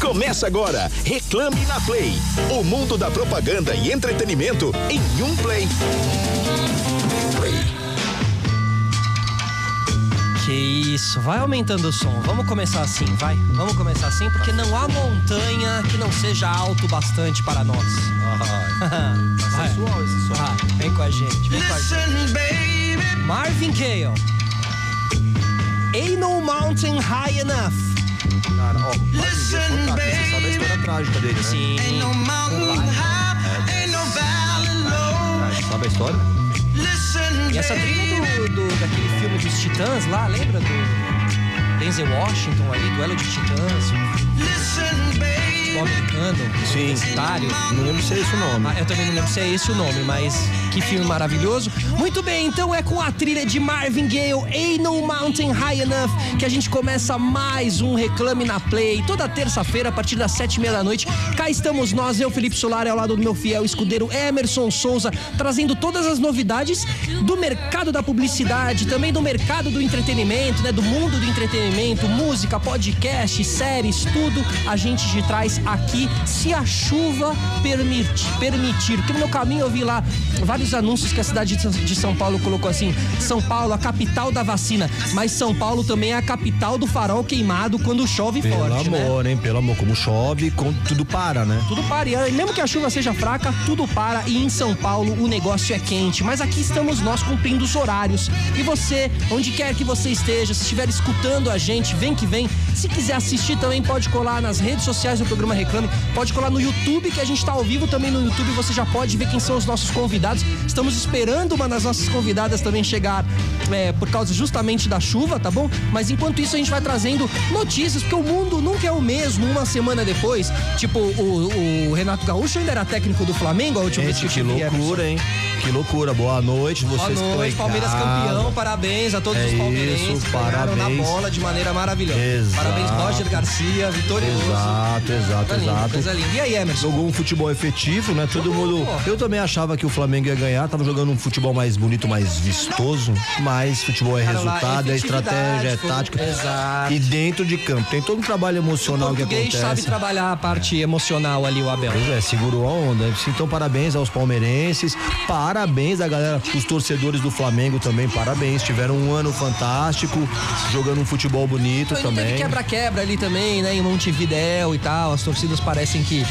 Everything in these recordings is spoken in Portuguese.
Começa agora, Reclame na Play. O mundo da propaganda e entretenimento em um play. Que isso, vai aumentando o som. Vamos começar assim, vai. Vamos começar assim, porque não há montanha que não seja alto bastante para nós. vai. Sensual esse som. Vai, vem com a gente, vem com a gente. Marvin Gaye. Ain't no mountain high enough. Cara, ó, Gaye é fantástico. Você sabe a história trágica dele, né? Sim. É, sabe a história? E essa trilha do, do- daquele filme dos Titãs lá, lembra do Denzel Washington ali, duelo de Titãs, futebol americano, Sim. universitário. Não lembro se é esse o nome. Ah, eu também não lembro se é esse o nome, mas que filme maravilhoso. Muito bem, então é com a trilha de Marvin Gaye, Ain't No Mountain High Enough, que a gente começa mais um Reclame na Play. Toda terça-feira, a partir das sete e meia da noite, cá estamos nós, eu, Felipe Solar, ao lado do meu fiel escudeiro Emerson Souza, trazendo todas as novidades do mercado da publicidade, também do mercado do entretenimento, né? Do mundo do entretenimento, música, podcast, séries, tudo a gente te traz aqui, se a chuva permitir. permitir. Porque no meu caminho eu vi lá vários anúncios que a cidade de São Paulo colocou assim: São Paulo, a capital da vacina. Mas São Paulo também é a capital do farol queimado quando chove Pelo forte, né? amor, hein? Pelo amor. Como chove, tudo para, né? Tudo para. E mesmo que a chuva seja fraca, tudo para. E em São Paulo o negócio é quente. Mas aqui estamos nós cumprindo os horários. E você, onde quer que você esteja, se estiver escutando a gente, vem que vem. Se quiser assistir também, pode colar nas redes sociais do programa Reclame. Pode colar no YouTube, que a gente está ao vivo também no YouTube. Você já pode ver quem são os nossos convidados. Estamos esperando uma das nossas convidadas também chegar é, por causa justamente da chuva, tá bom? Mas enquanto isso, a gente vai trazendo notícias, porque o mundo nunca é o mesmo uma semana depois. Tipo, o, o Renato Gaúcho ainda era técnico do Flamengo, a última vez Gente, que eu que Emerson. loucura, hein? Que loucura. Boa noite, Boa vocês que estão noite, Palmeiras campeão, parabéns a todos É os palmeirenses isso, que ganharam na parabéns. bola de maneira maravilhosa. Exato. Parabéns, Roger Garcia, vitorioso. Exato, exato, Coisa linda, exato. coisa linda. E aí, Emerson? Jogou um futebol efetivo, né? Todo mundo. Eu também achava que o Flamengo ia ganhar, tava jogando um futebol mais bonito, mais vistoso, mas futebol é Cara, lá, resultado, é estratégia, é tática. Exato. E dentro de campo. Tem todo um trabalho emocional que acontece. sabe trabalhar a parte emocional ali, o Abel. Pois é, segurou a onda. Então, parabéns aos palmeirenses, parabéns à galera, os torcedores do Flamengo também, parabéns. Tiveram um ano fantástico, jogando um futebol bonito Então, também. teve quebra-quebra ali também, né? Em Montevidéu e tal. As torcidas parecem que.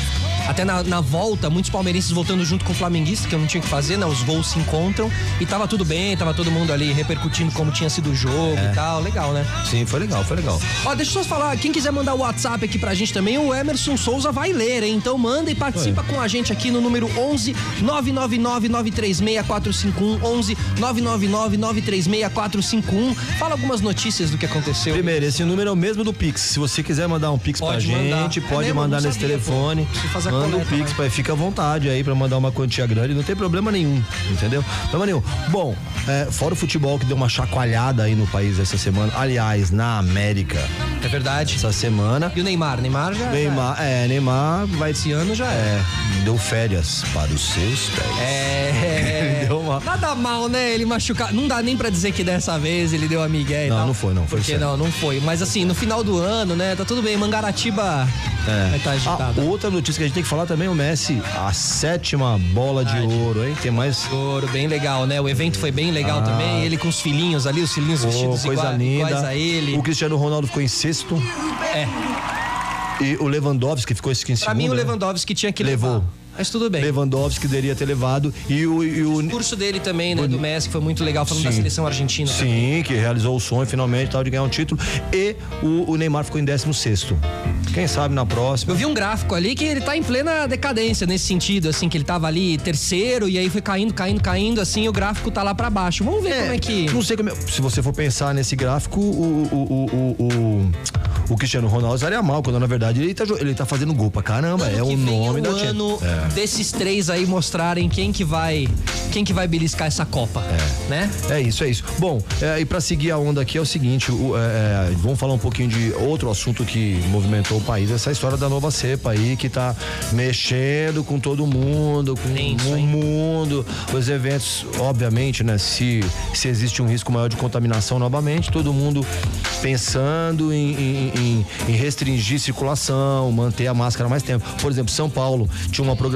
Até na, na volta, muitos palmeirenses voltando junto com o flamenguista, que eu não tinha o que fazer, né? Os voos se encontram e tava tudo bem, tava todo mundo ali repercutindo como tinha sido o jogo É. e tal. Legal, né? Sim, foi legal, foi legal. Ó, deixa eu só falar, quem quiser mandar o WhatsApp aqui pra gente também, o Emerson Souza vai ler, hein? Então manda e participa com a gente aqui no número 11 999 936 451 11 999 936 451. Fala algumas notícias do que aconteceu. Primeiro, esse número é o mesmo do Pix. Se você quiser mandar um Pix Pode pra mandar. gente, É pode mesmo? mandar Não nesse sabia, pô. telefone. Fazer a Manda um Pix, pai. Fica à vontade aí pra mandar uma quantia grande. Não tem problema nenhum, entendeu? Problema nenhum. Bom, é, fora o futebol que deu uma chacoalhada aí no país essa semana. Aliás, na América, É verdade. essa semana. E o Neymar? Neymar já. Neymar, é, Neymar vai. Esse ano já é. É, deu férias para os seus pés. É. Deu uma- Nada mal, né? Ele machucar. Não dá nem pra dizer que dessa vez ele deu a migué e Não, tal. não foi, não, foi Porque sério. não, não foi. Mas assim, no final do ano, né? Tá tudo bem. Mangaratiba vai estar Ah, agitada. outra notícia que a gente tem que falar também, o Messi, a sétima bola de Verdade. ouro, hein? Tem mais Ouro, bem legal, né? O evento foi bem legal também. Ele com os filhinhos ali, os filhinhos Pô, vestidos coisa igua- linda. iguais a ele. O Cristiano Ronaldo ficou em sexto. É. E o Lewandowski ficou em segundo. Pra mim, o né? Lewandowski tinha que Levou. Mas tudo bem. Lewandowski deveria ter levado. E o. E o O curso dele também, né? Do Messi, que foi muito legal, falando da Sim. seleção argentina. Sim, que realizou o sonho finalmente tal, de ganhar um título. E o, o Neymar ficou em 16. Quem sabe na próxima. Eu vi um gráfico ali que ele tá em plena decadência nesse sentido, assim, que ele tava ali terceiro e aí foi caindo, caindo, caindo, assim, o gráfico tá lá pra baixo. Vamos ver como é que. Não sei como é- Se você for pensar nesse gráfico, o, o, o, o, o, Cristiano Ronaldo estaria mal, quando na verdade ele tá, ele tá fazendo gol pra caramba. Ano é o vem nome é da o ano. É. desses três aí mostrarem quem que vai quem que vai beliscar essa Copa, né? É isso, é isso. Bom, é, e pra seguir a onda aqui é o seguinte: o, é, é, vamos falar um pouquinho de outro assunto que movimentou o país, essa história da nova cepa aí que tá mexendo com todo mundo, com o mundo, os eventos, obviamente, né? Se, se existe um risco maior de contaminação novamente, todo mundo pensando em, em- em, em restringir circulação, manter a máscara mais tempo. Por exemplo, São Paulo tinha uma programação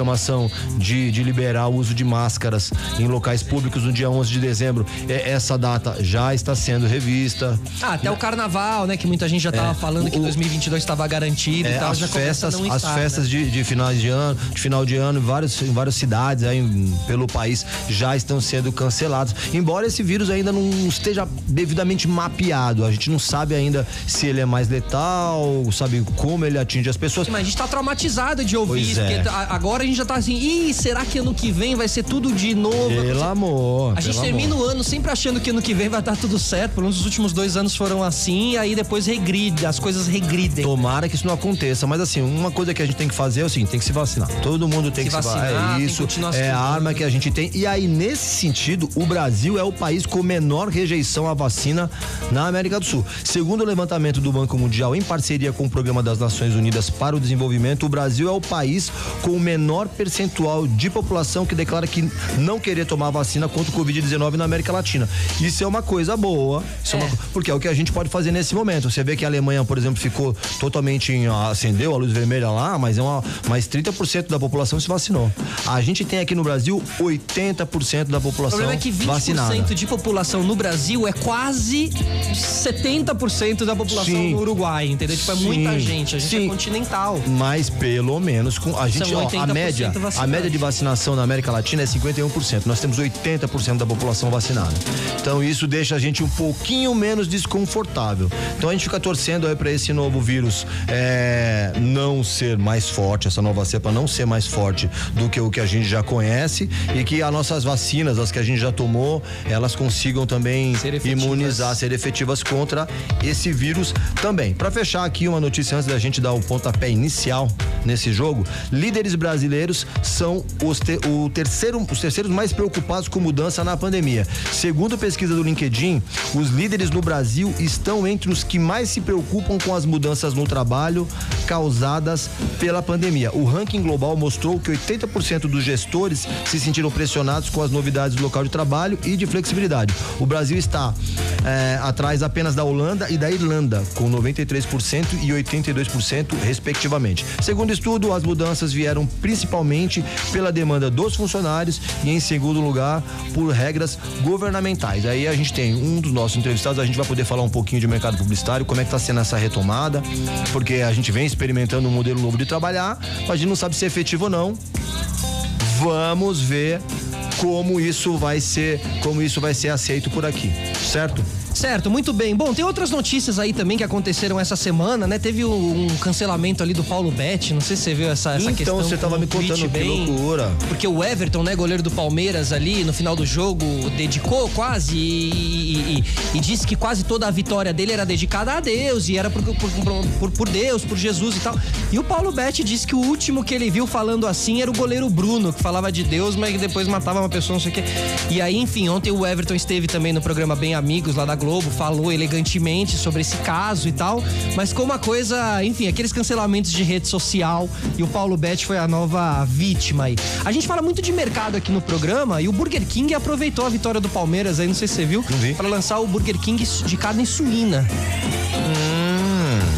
de, de liberar o uso de máscaras em locais públicos no dia 11 de dezembro. É, essa data já está sendo revista. Ah, até o carnaval, né? Que muita gente já estava É, falando o- que 2022 estava garantido É, e tal. as festas, as estar, festas né? de, de finais de ano, de final de ano, em, vários, em várias cidades aí, em- pelo país já estão sendo cancelados. Embora esse vírus ainda não esteja devidamente mapeado, a gente não sabe ainda se ele é mais letal, sabe como ele atinge as pessoas. Mas a gente tá traumatizado de ouvir Pois isso, é. porque agora a gente já tá assim, ih, será que ano que vem vai ser tudo de novo? Pelo amor. A gente pelo termina amor. o ano sempre achando que ano que vem vai estar tudo certo. Pelo menos os últimos dois anos foram assim, e aí depois regride, as coisas regridem. Tomara que isso não aconteça, mas assim, uma coisa que a gente tem que fazer é o seguinte, tem que se vacinar. Todo mundo tem Se que se vacinar, vacinar. tem É isso, se é a arma que a gente tem. E aí, nesse sentido, o Brasil é o país com menor rejeição à vacina na América do Sul. Segundo o levantamento do Banco Mundial, em parceria com o Programa das Nações Unidas para o Desenvolvimento, o Brasil é o país com o menor percentual de população que declara que não querer tomar a vacina contra o Covid-19 na América Latina. Isso é uma coisa boa, é. É. uma co- porque é o que a gente pode fazer nesse momento. Você vê que a Alemanha, por exemplo, ficou totalmente em, acendeu a luz vermelha lá, mas é uma mais 30% da população se vacinou. A gente tem aqui no Brasil 80% da O população problema é que 20% vacinada. de população no Brasil é quase 70% da população Sim. no Uruguai, entendeu? Tipo, é muita Sim. gente. A gente Sim. é continental. Mas pelo menos com a gente, ó, a 80% média, a média de vacinação na América Latina é 51%. Nós temos 80% da população vacinada. Então isso deixa a gente um pouquinho menos desconfortável. Então a gente fica torcendo aí para esse novo vírus é, não ser mais forte, essa nova cepa não ser mais forte do que o que a gente já conhece e que as nossas vacinas, as que a gente já tomou, elas consigam também Ser imunizar, ser efetivas contra esse vírus também. Para fechar aqui uma notícia antes da gente dar o pontapé inicial nesse jogo, líderes brasileiros são os, te- o terceiro, os terceiros mais preocupados com mudança na pandemia. Segundo pesquisa do LinkedIn, os líderes no Brasil estão entre os que mais se preocupam com as mudanças no trabalho causadas pela pandemia. O ranking global mostrou que 80% dos gestores se sentiram pressionados com as novidades do local de trabalho e de flexibilidade. O Brasil está é, atrás apenas da Holanda e da Irlanda, com 93% e 82%, respectivamente. Segundo estudo, as mudanças vieram principalmente pela demanda dos funcionários e, em segundo lugar, por regras governamentais. Aí a gente tem um dos nossos entrevistados, a gente vai poder falar um pouquinho de mercado publicitário, como é que está sendo essa retomada, porque a gente vem experimentando um modelo novo de trabalhar, mas a gente não sabe se é efetivo ou não. Vamos ver como isso vai ser, como isso vai ser aceito por aqui, certo? Certo, muito bem. Bom, tem outras notícias aí também que aconteceram essa semana, né? Teve um, cancelamento ali do Paulo Betti, não sei se você viu essa, essa questão. então você tava me contando que bem- loucura. Porque o Everton, né, goleiro do Palmeiras ali, no final do jogo, dedicou quase e, e- e- e disse que quase toda a vitória dele era dedicada a Deus e era por, por, por- por Deus, por Jesus e tal. E o Paulo Betti disse que o último que ele viu falando assim era o goleiro Bruno, que falava de Deus, mas que depois matava uma pessoa, não sei o quê. E aí, enfim, ontem o Everton esteve também no programa Bem Amigos lá da Globo, falou elegantemente sobre esse caso e tal, mas como a coisa, enfim, aqueles cancelamentos de rede social e o Paulo Betti foi a nova vítima aí. A gente fala muito de mercado aqui no programa e o Burger King aproveitou a vitória do Palmeiras aí, não sei se você viu, para lançar o Burger King de carne suína.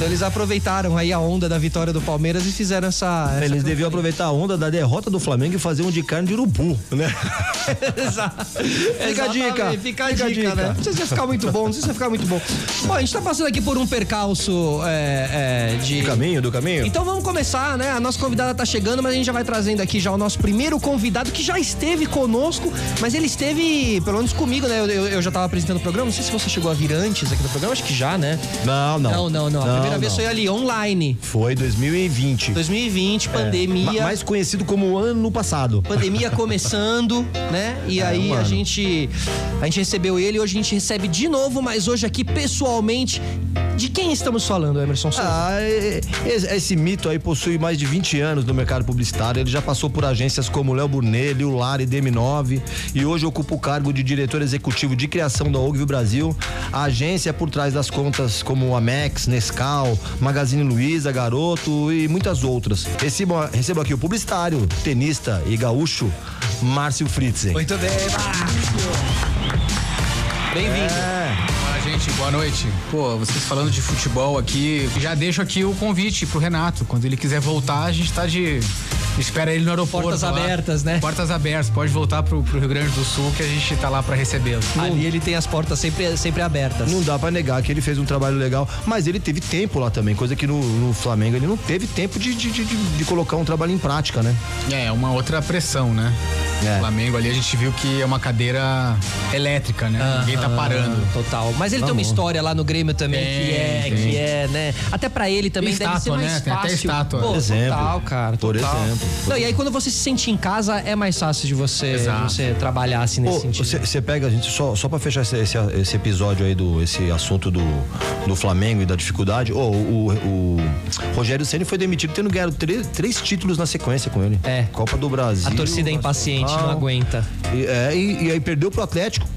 Então eles aproveitaram aí a onda da vitória do Palmeiras e fizeram essa. essa Eles deviam aproveitar a onda da derrota do Flamengo e fazer um de carne de urubu, né? Exato. Fica a dica, Fica a dica, dica. né? Não sei se vai ficar muito bom, não sei se vai ficar muito bom. Bom, a gente tá passando aqui por um percalço é, é, de. Do caminho, do caminho? Então vamos começar, né? A nossa convidada tá chegando, mas a gente já vai trazendo aqui já o nosso primeiro convidado que já esteve conosco, mas ele esteve, pelo menos comigo, né? Eu, eu- eu já tava apresentando o programa, não sei se você chegou a vir antes aqui no programa, acho que já, né? Não, não. Não, não, não. A primeira vez foi ali, online. Foi 2020. 2020, É, pandemia. ma- mais conhecido como ano passado. Pandemia começando, né? E É, aí a gente a gente recebeu ele, hoje a gente recebe de novo, mas hoje aqui pessoalmente. De quem estamos falando, Emerson Souza? Ah, é- é- esse mito aí possui mais de 20 anos no mercado publicitário. Ele já passou por agências como Léo Burnet, Liu Lar e DM9 e hoje ocupa o cargo de diretor executivo de criação da Ogilvy Brasil. A agência é por trás das contas como Amex, Nescau, Magazine Luiza, Garoto e muitas outras. Recebo, recebo aqui o publicitário, tenista e gaúcho Márcio Fritzen. Muito bem, Márcio. Bem-vindo. É, Gente Boa noite. Pô, vocês falando de futebol aqui, já deixo aqui o convite pro Renato. Quando ele quiser voltar, a gente tá de. Espera ele no aeroporto. Portas lá. abertas, né? Portas abertas. Pode voltar pro, pro Rio Grande do Sul que a gente tá lá pra recebê-lo. Ali ele tem as portas sempre, sempre abertas. Não dá pra negar que ele fez um trabalho legal, mas ele teve tempo lá também, coisa que no, no Flamengo ele não teve tempo de, de, de, de colocar um trabalho em prática, né? É, uma outra pressão, né? É. O Flamengo ali a gente viu que é uma cadeira elétrica, né? Ninguém tá parando. Total. Mas ele tem uma história lá no Grêmio também Tem, que é, tem. que é, né? Até pra ele também Tem deve ser estátua, mais né? Tem até fácil. estátua. Pô, Por exemplo. Total, cara. Por total. exemplo. Não, e aí quando você se sente em casa é mais fácil de você, Exato. de você trabalhar assim nesse sentido. Você pega, a gente, só, só pra fechar esse, esse, esse episódio aí, do, esse assunto do, do Flamengo e da dificuldade, ô, o, o, Rogério Ceni foi demitido tendo ganhado três, três títulos na sequência com ele. É. Copa do Brasil. A torcida é impaciente, não Nacional. aguenta. E, é, e, e aí perdeu pro Atlético.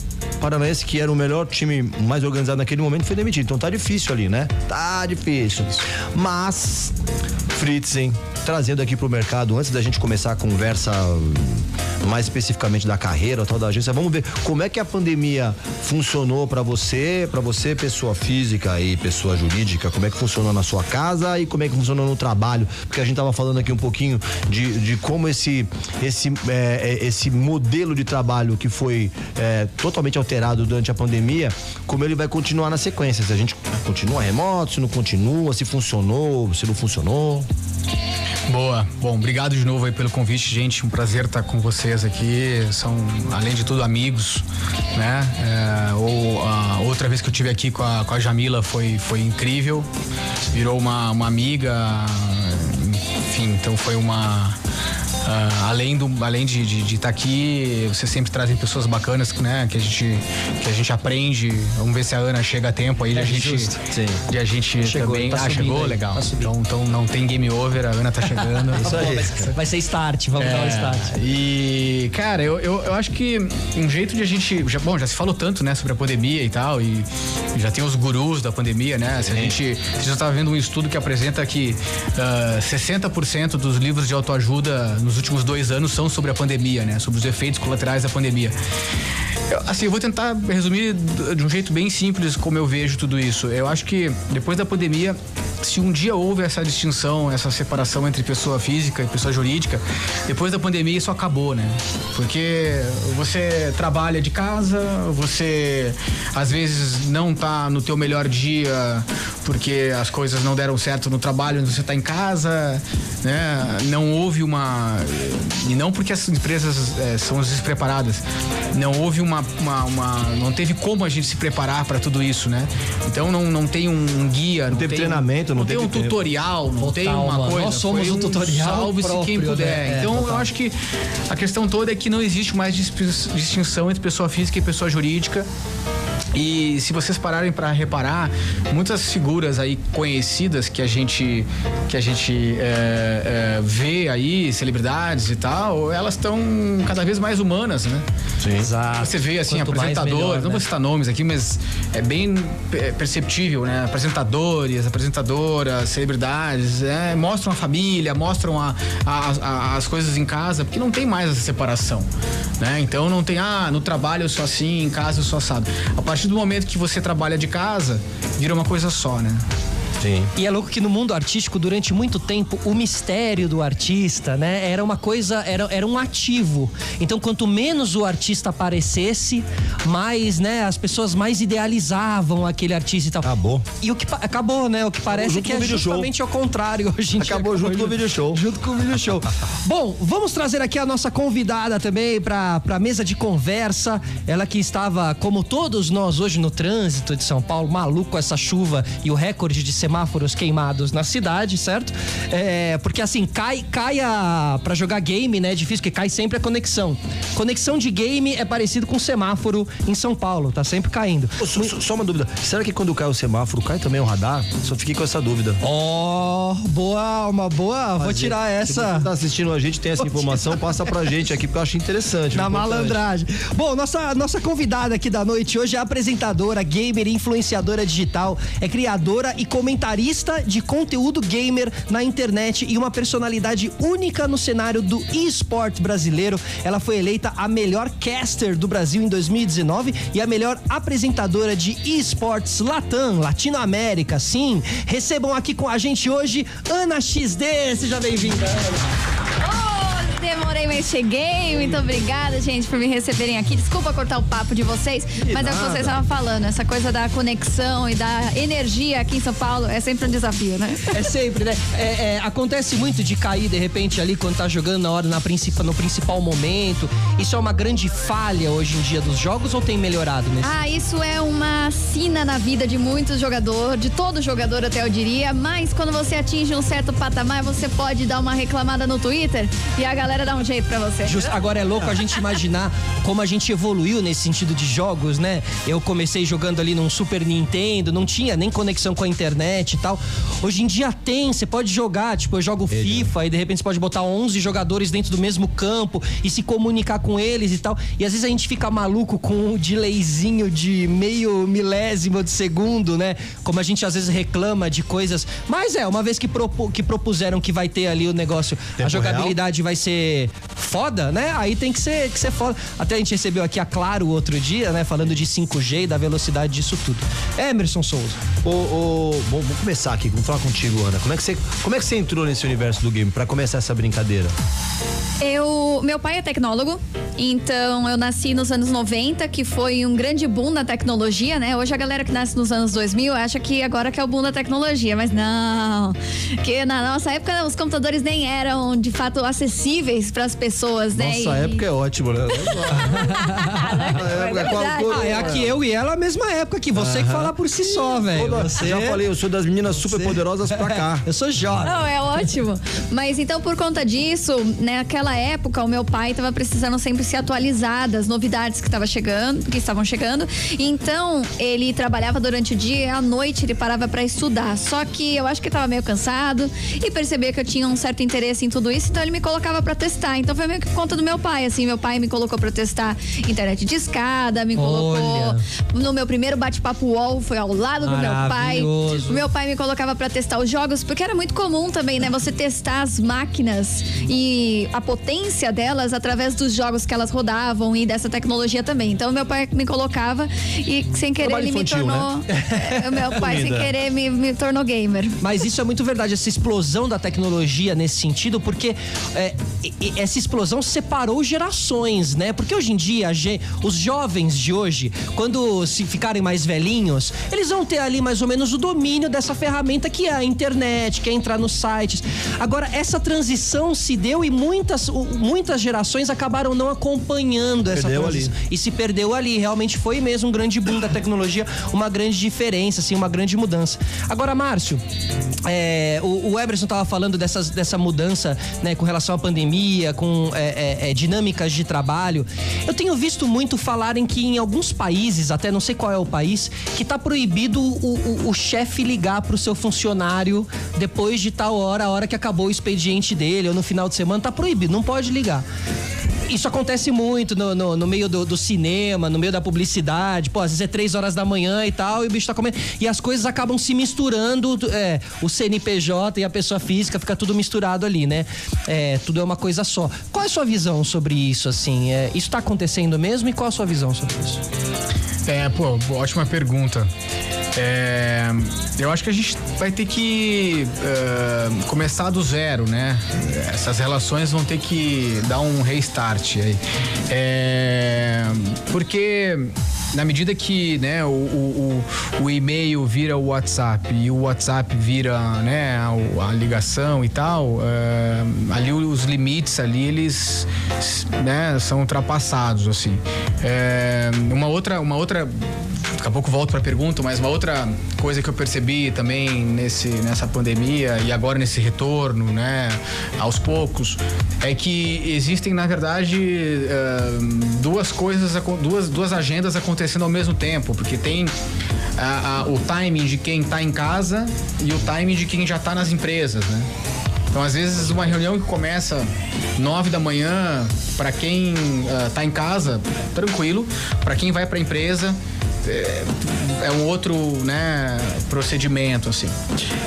Paranaense, que era o melhor time mais organizado naquele momento, foi demitido. Então tá difícil ali, né? Tá difícil. Mas, Fritzen, trazendo aqui pro mercado, antes da gente começar a conversa mais especificamente da carreira, tal da agência, vamos ver como é que a pandemia funcionou para você, para você, pessoa física e pessoa jurídica, como é que funcionou na sua casa e como é que funcionou no trabalho, porque a gente tava falando aqui um pouquinho de, de como esse, esse, é, esse modelo de trabalho que foi é, totalmente alterado durante a pandemia, como ele vai continuar na sequência, se a gente continua remoto, se não continua, se funcionou, se não funcionou. Boa. Bom, obrigado de novo aí pelo convite, gente. Um prazer estar com vocês aqui. São, além de tudo, amigos, né? É, ou, a outra vez que eu tive aqui com a, com a Jamila foi, foi incrível. Virou uma, uma amiga. Enfim, então foi uma. Ah, além do, além de estar de, estar aqui, vocês sempre trazem pessoas bacanas, né? Que a gente, que a gente aprende. Vamos ver se a Ana chega a tempo aí. de a gente, É justo. Sim. de a gente Chegou, também. tá ah, chegou? aí, Legal. tá então, então não tem game over, a Ana tá chegando. Isso aí. Pô, vai, ser start, vamos dar um É, start. E, cara, eu, eu, eu acho que um jeito de a gente. Já, bom, já se falou tanto, né, sobre a pandemia e tal, e já tem os gurus da pandemia, né? Se a gente. Você já estava vendo um estudo que apresenta que ah, 60% dos livros de autoajuda nos últimos dois anos são sobre a pandemia, né? Sobre os efeitos colaterais da pandemia. Eu, assim, eu vou tentar resumir de um jeito bem simples como eu vejo tudo isso. Eu acho que depois da pandemia, se um dia houve essa distinção, essa separação entre pessoa física e pessoa jurídica, depois da pandemia isso acabou, né? Porque você trabalha de casa, você às vezes não tá no teu melhor dia porque as coisas não deram certo no trabalho, você tá em casa, né? Não houve uma e não porque as empresas eh, são despreparadas, não houve uma, uma, uma- não teve como a gente se preparar para tudo isso, né? Então não, não tem um, um guia, não, teve tem, treinamento, não tem teve um tempo. tutorial, não Total, tem uma mano. coisa. Nós somos o tutorial Salve-se quem puder. né? É, então eu acho que a questão toda é que não existe mais dis- distinção entre pessoa física e pessoa jurídica. E se vocês pararem para reparar, muitas figuras aí conhecidas que a gente que a gente é, é, vê aí, celebridades e tal, elas estão cada vez mais humanas, né? Sim. Exato. Você vê assim, Quanto apresentadores, melhor, não né? vou citar nomes aqui, mas é bem é, perceptível, né? Apresentadores, apresentadoras, celebridades, é, mostram a família, mostram a- a- a- as coisas em casa, porque não tem mais essa separação, né? Então não tem, ah, no trabalho eu sou assim, em casa eu sou assado. A partir do momento que você trabalha de casa, vira uma coisa só, né? Sim. E é louco que no mundo artístico, durante muito tempo, o mistério do artista, né, era uma coisa, era, era um ativo. Então, quanto menos o artista aparecesse, mais, né, as pessoas mais idealizavam aquele artista e tal. Acabou. E o que acabou, né? O que parece que é video show. justamente ao contrário hoje em dia. Acabou junto com o video show. Junto com o video show. Bom, vamos trazer aqui a nossa convidada também para a mesa de conversa. Ela que estava, como todos nós hoje no trânsito de São Paulo, maluco essa chuva e o recorde de semáforos queimados na cidade, certo? É, porque assim, cai, cai a. Pra jogar game, né? É difícil, porque cai sempre a conexão. Conexão de game é parecido com semáforo em São Paulo, tá sempre caindo. Ô, Só, só- só uma dúvida. Será que quando cai o semáforo, cai também o radar? Só fiquei com essa dúvida. Ó, boa, uma boa. Vou tirar Se essa. você tá assistindo a gente, tem essa informação, passa pra gente aqui, porque eu acho interessante. Na malandragem. Bom, nossa, nossa convidada aqui da noite hoje é apresentadora, gamer, influenciadora digital, é criadora e comentarista comentarista de conteúdo gamer na internet e uma personalidade única no cenário do esporte brasileiro. Ela foi eleita a melhor caster do Brasil em 2019 e a melhor apresentadora de esportes Latam, Latinoamérica. Sim, recebam aqui com a gente hoje Ana XD. Seja bem-vinda, Ana. Demorei, mas cheguei. Muito obrigada, gente, por me receberem aqui. Desculpa cortar o papo de vocês, mas é o que vocês estavam falando. Essa coisa da conexão e da energia aqui em São Paulo é sempre um desafio, né? É sempre, né? É, é, acontece muito de cair de repente ali quando tá jogando na hora na principal, no principal momento. Isso é uma grande falha hoje em dia dos jogos ou tem melhorado nesse? Ah, isso é uma sina na vida de muitos jogadores, de todo jogador até eu diria. Mas quando você atinge um certo patamar, você pode dar uma reclamada no Twitter e a galera galera dá um jeito pra você. Just, agora é louco a gente imaginar como a gente evoluiu nesse sentido de jogos, né? Eu comecei jogando ali num Super Nintendo, não tinha nem conexão com a internet e tal. Hoje em dia tem, você pode jogar, tipo, eu jogo FIFA e de repente você pode botar 11 jogadores dentro do mesmo campo e se comunicar com eles e tal. E às vezes a gente fica maluco com um delayzinho de meio milésimo de segundo, né? Como a gente às vezes reclama de coisas. Mas é, uma vez que, propu que propuseram que vai ter ali o negócio, Tempo a jogabilidade real? vai ser foda, né? Aí tem que ser, que ser foda. Até a gente recebeu aqui a Claro outro dia, né? Falando de 5G e da velocidade disso tudo. Emerson Souza. Ô, ô, bom, vamos começar aqui, vamos falar contigo, Ana. Como é que você, como é que você entrou nesse universo do game para começar essa brincadeira? Eu, meu pai é tecnólogo, então eu nasci nos anos 90, que foi um grande boom na tecnologia, né? Hoje a galera que nasce nos anos 2000 acha que agora que é o boom da tecnologia, mas não. Que na nossa época os computadores nem eram de fato acessíveis para as pessoas, né? Nossa e... época é ótimo, né? é, ah, é aqui eu e ela a mesma época que você uh -huh. que fala por si só, velho. Você... Já falei, eu sou das meninas super você... poderosas pra cá. eu sou jovem. Não, é ótimo. Mas então por conta disso, naquela época, o meu pai estava precisando sempre se atualizar das novidades que estava chegando, que estavam chegando. Então, ele trabalhava durante o dia e à noite ele parava para estudar. Só que eu acho que ele estava meio cansado e percebia que eu tinha um certo interesse em tudo isso, então ele me colocava para testar. Então foi meio que conta do meu pai, assim, meu pai me colocou para testar internet de escada, me colocou Olha. no meu primeiro bate-papo UOL, foi ao lado do meu pai. O meu pai me colocava para testar os jogos, porque era muito comum também, né, você testar as máquinas e a potência delas através dos jogos que elas rodavam e dessa tecnologia também. Então meu pai me colocava e sem querer Trabalho ele infantil, me tornou. Né? meu pai sem querer me, me, tornou gamer. Mas isso é muito verdade, essa explosão da tecnologia nesse sentido, porque é, essa explosão separou gerações, né? Porque hoje em dia os jovens de hoje, quando se ficarem mais velhinhos, eles vão ter ali mais ou menos o domínio dessa ferramenta que é a internet, que é entrar nos sites. Agora, essa transição se deu e muitas muitas gerações acabaram não acompanhando essa perdeu transição. Ali. E se perdeu ali. Realmente foi mesmo um grande boom da tecnologia, uma grande diferença, assim, uma grande mudança. Agora, Márcio, é, o, o Eberson estava falando dessas, dessa mudança, né, com relação à pandemia, com é, é, é, dinâmicas de trabalho. Eu tenho visto muito falarem que em alguns países, até não sei qual é o país, que está proibido o, o, o chefe ligar para o seu funcionário depois de tal hora, a hora que acabou o expediente dele, ou no final de semana, tá proibido não pode ligar. Isso acontece muito no, no, no meio do, do, cinema, no meio da publicidade. Pô, às vezes é três horas da manhã e tal, e o bicho tá comendo. E as coisas acabam se misturando. É, o CNPJ e a pessoa física fica tudo misturado ali, né? É, tudo é uma coisa só. Qual é a sua visão sobre isso, assim? É, isso tá acontecendo mesmo e qual a sua visão sobre isso? É, pô, ótima pergunta. É, eu acho que a gente vai ter que uh, começar do zero, né? Essas relações vão ter que dar um restart aí. É, porque na medida que né, o, o, o, e-mail vira o WhatsApp e o WhatsApp vira né, a, a ligação e tal, uh, ali os limites ali eles né, são ultrapassados assim. É, uma outra uma outra daqui a pouco volto para a pergunta, mas uma outra coisa que eu percebi também nesse, nessa pandemia e agora nesse retorno, né, aos poucos, é que existem, na verdade, uh, duas coisas, duas, duas agendas acontecendo ao mesmo tempo, porque tem a, a, o timing de quem está em casa e o timing de quem já está nas empresas, né? Então, às vezes, uma reunião que começa nove da manhã, para quem está uh, em casa, tranquilo. Para quem vai para a empresa, é, é um outro, né, procedimento, assim.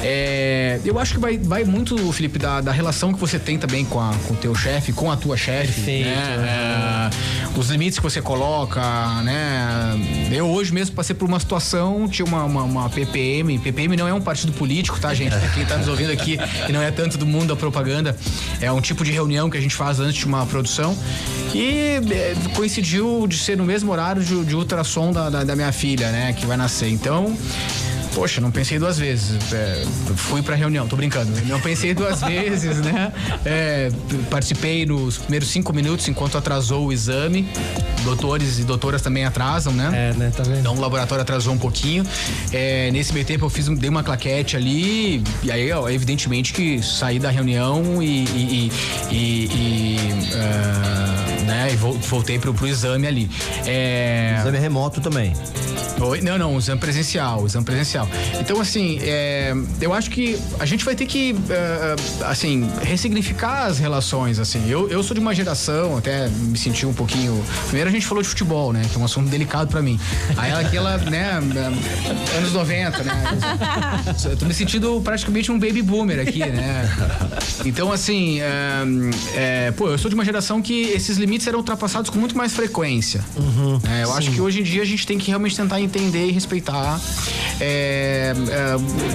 É, eu acho que vai, vai muito, Felipe, da, da relação que você tem também com, a, com o teu chefe, com a tua chefe. Né? É, os limites que você coloca, né? Eu hoje mesmo passei por uma situação, tinha uma, uma, uma PPM. PPM não é um partido político, tá, gente? Quem tá nos ouvindo aqui e não é tanto do mundo da propaganda, é um tipo de reunião que a gente faz antes de uma produção. E é, coincidiu de ser no mesmo horário de, de ultrassom da, da, da minha filha, né? Que vai Então. Poxa, não pensei duas vezes. É, fui pra reunião, tô brincando. Não pensei duas vezes, né? É, participei nos primeiros cinco minutos enquanto atrasou o exame. Doutores e doutoras também atrasam, né? É, né? Tá vendo? Então o laboratório atrasou um pouquinho. É, nesse meio tempo eu fiz, dei uma claquete ali. E aí, ó, evidentemente que saí da reunião e. e, e, e uh, né, e voltei pro, pro exame ali. É... Exame remoto também. Oi? Não, não, o exame presencial, o exame presencial. Então, assim, é, eu acho que a gente vai ter que, uh, assim, ressignificar as relações, assim. Eu, eu sou de uma geração, até me senti um pouquinho... Primeiro a gente falou de futebol, né, que é um assunto delicado pra mim. Aí aquela, né, anos 90, né. Eu tô me sentindo praticamente um baby boomer aqui, né. Então, assim, é, é, pô, eu sou de uma geração que esses limites eram ultrapassados com muito mais frequência. Uhum, é, eu sim. acho que hoje em dia a gente tem que realmente tentar entender e respeitar. É, é,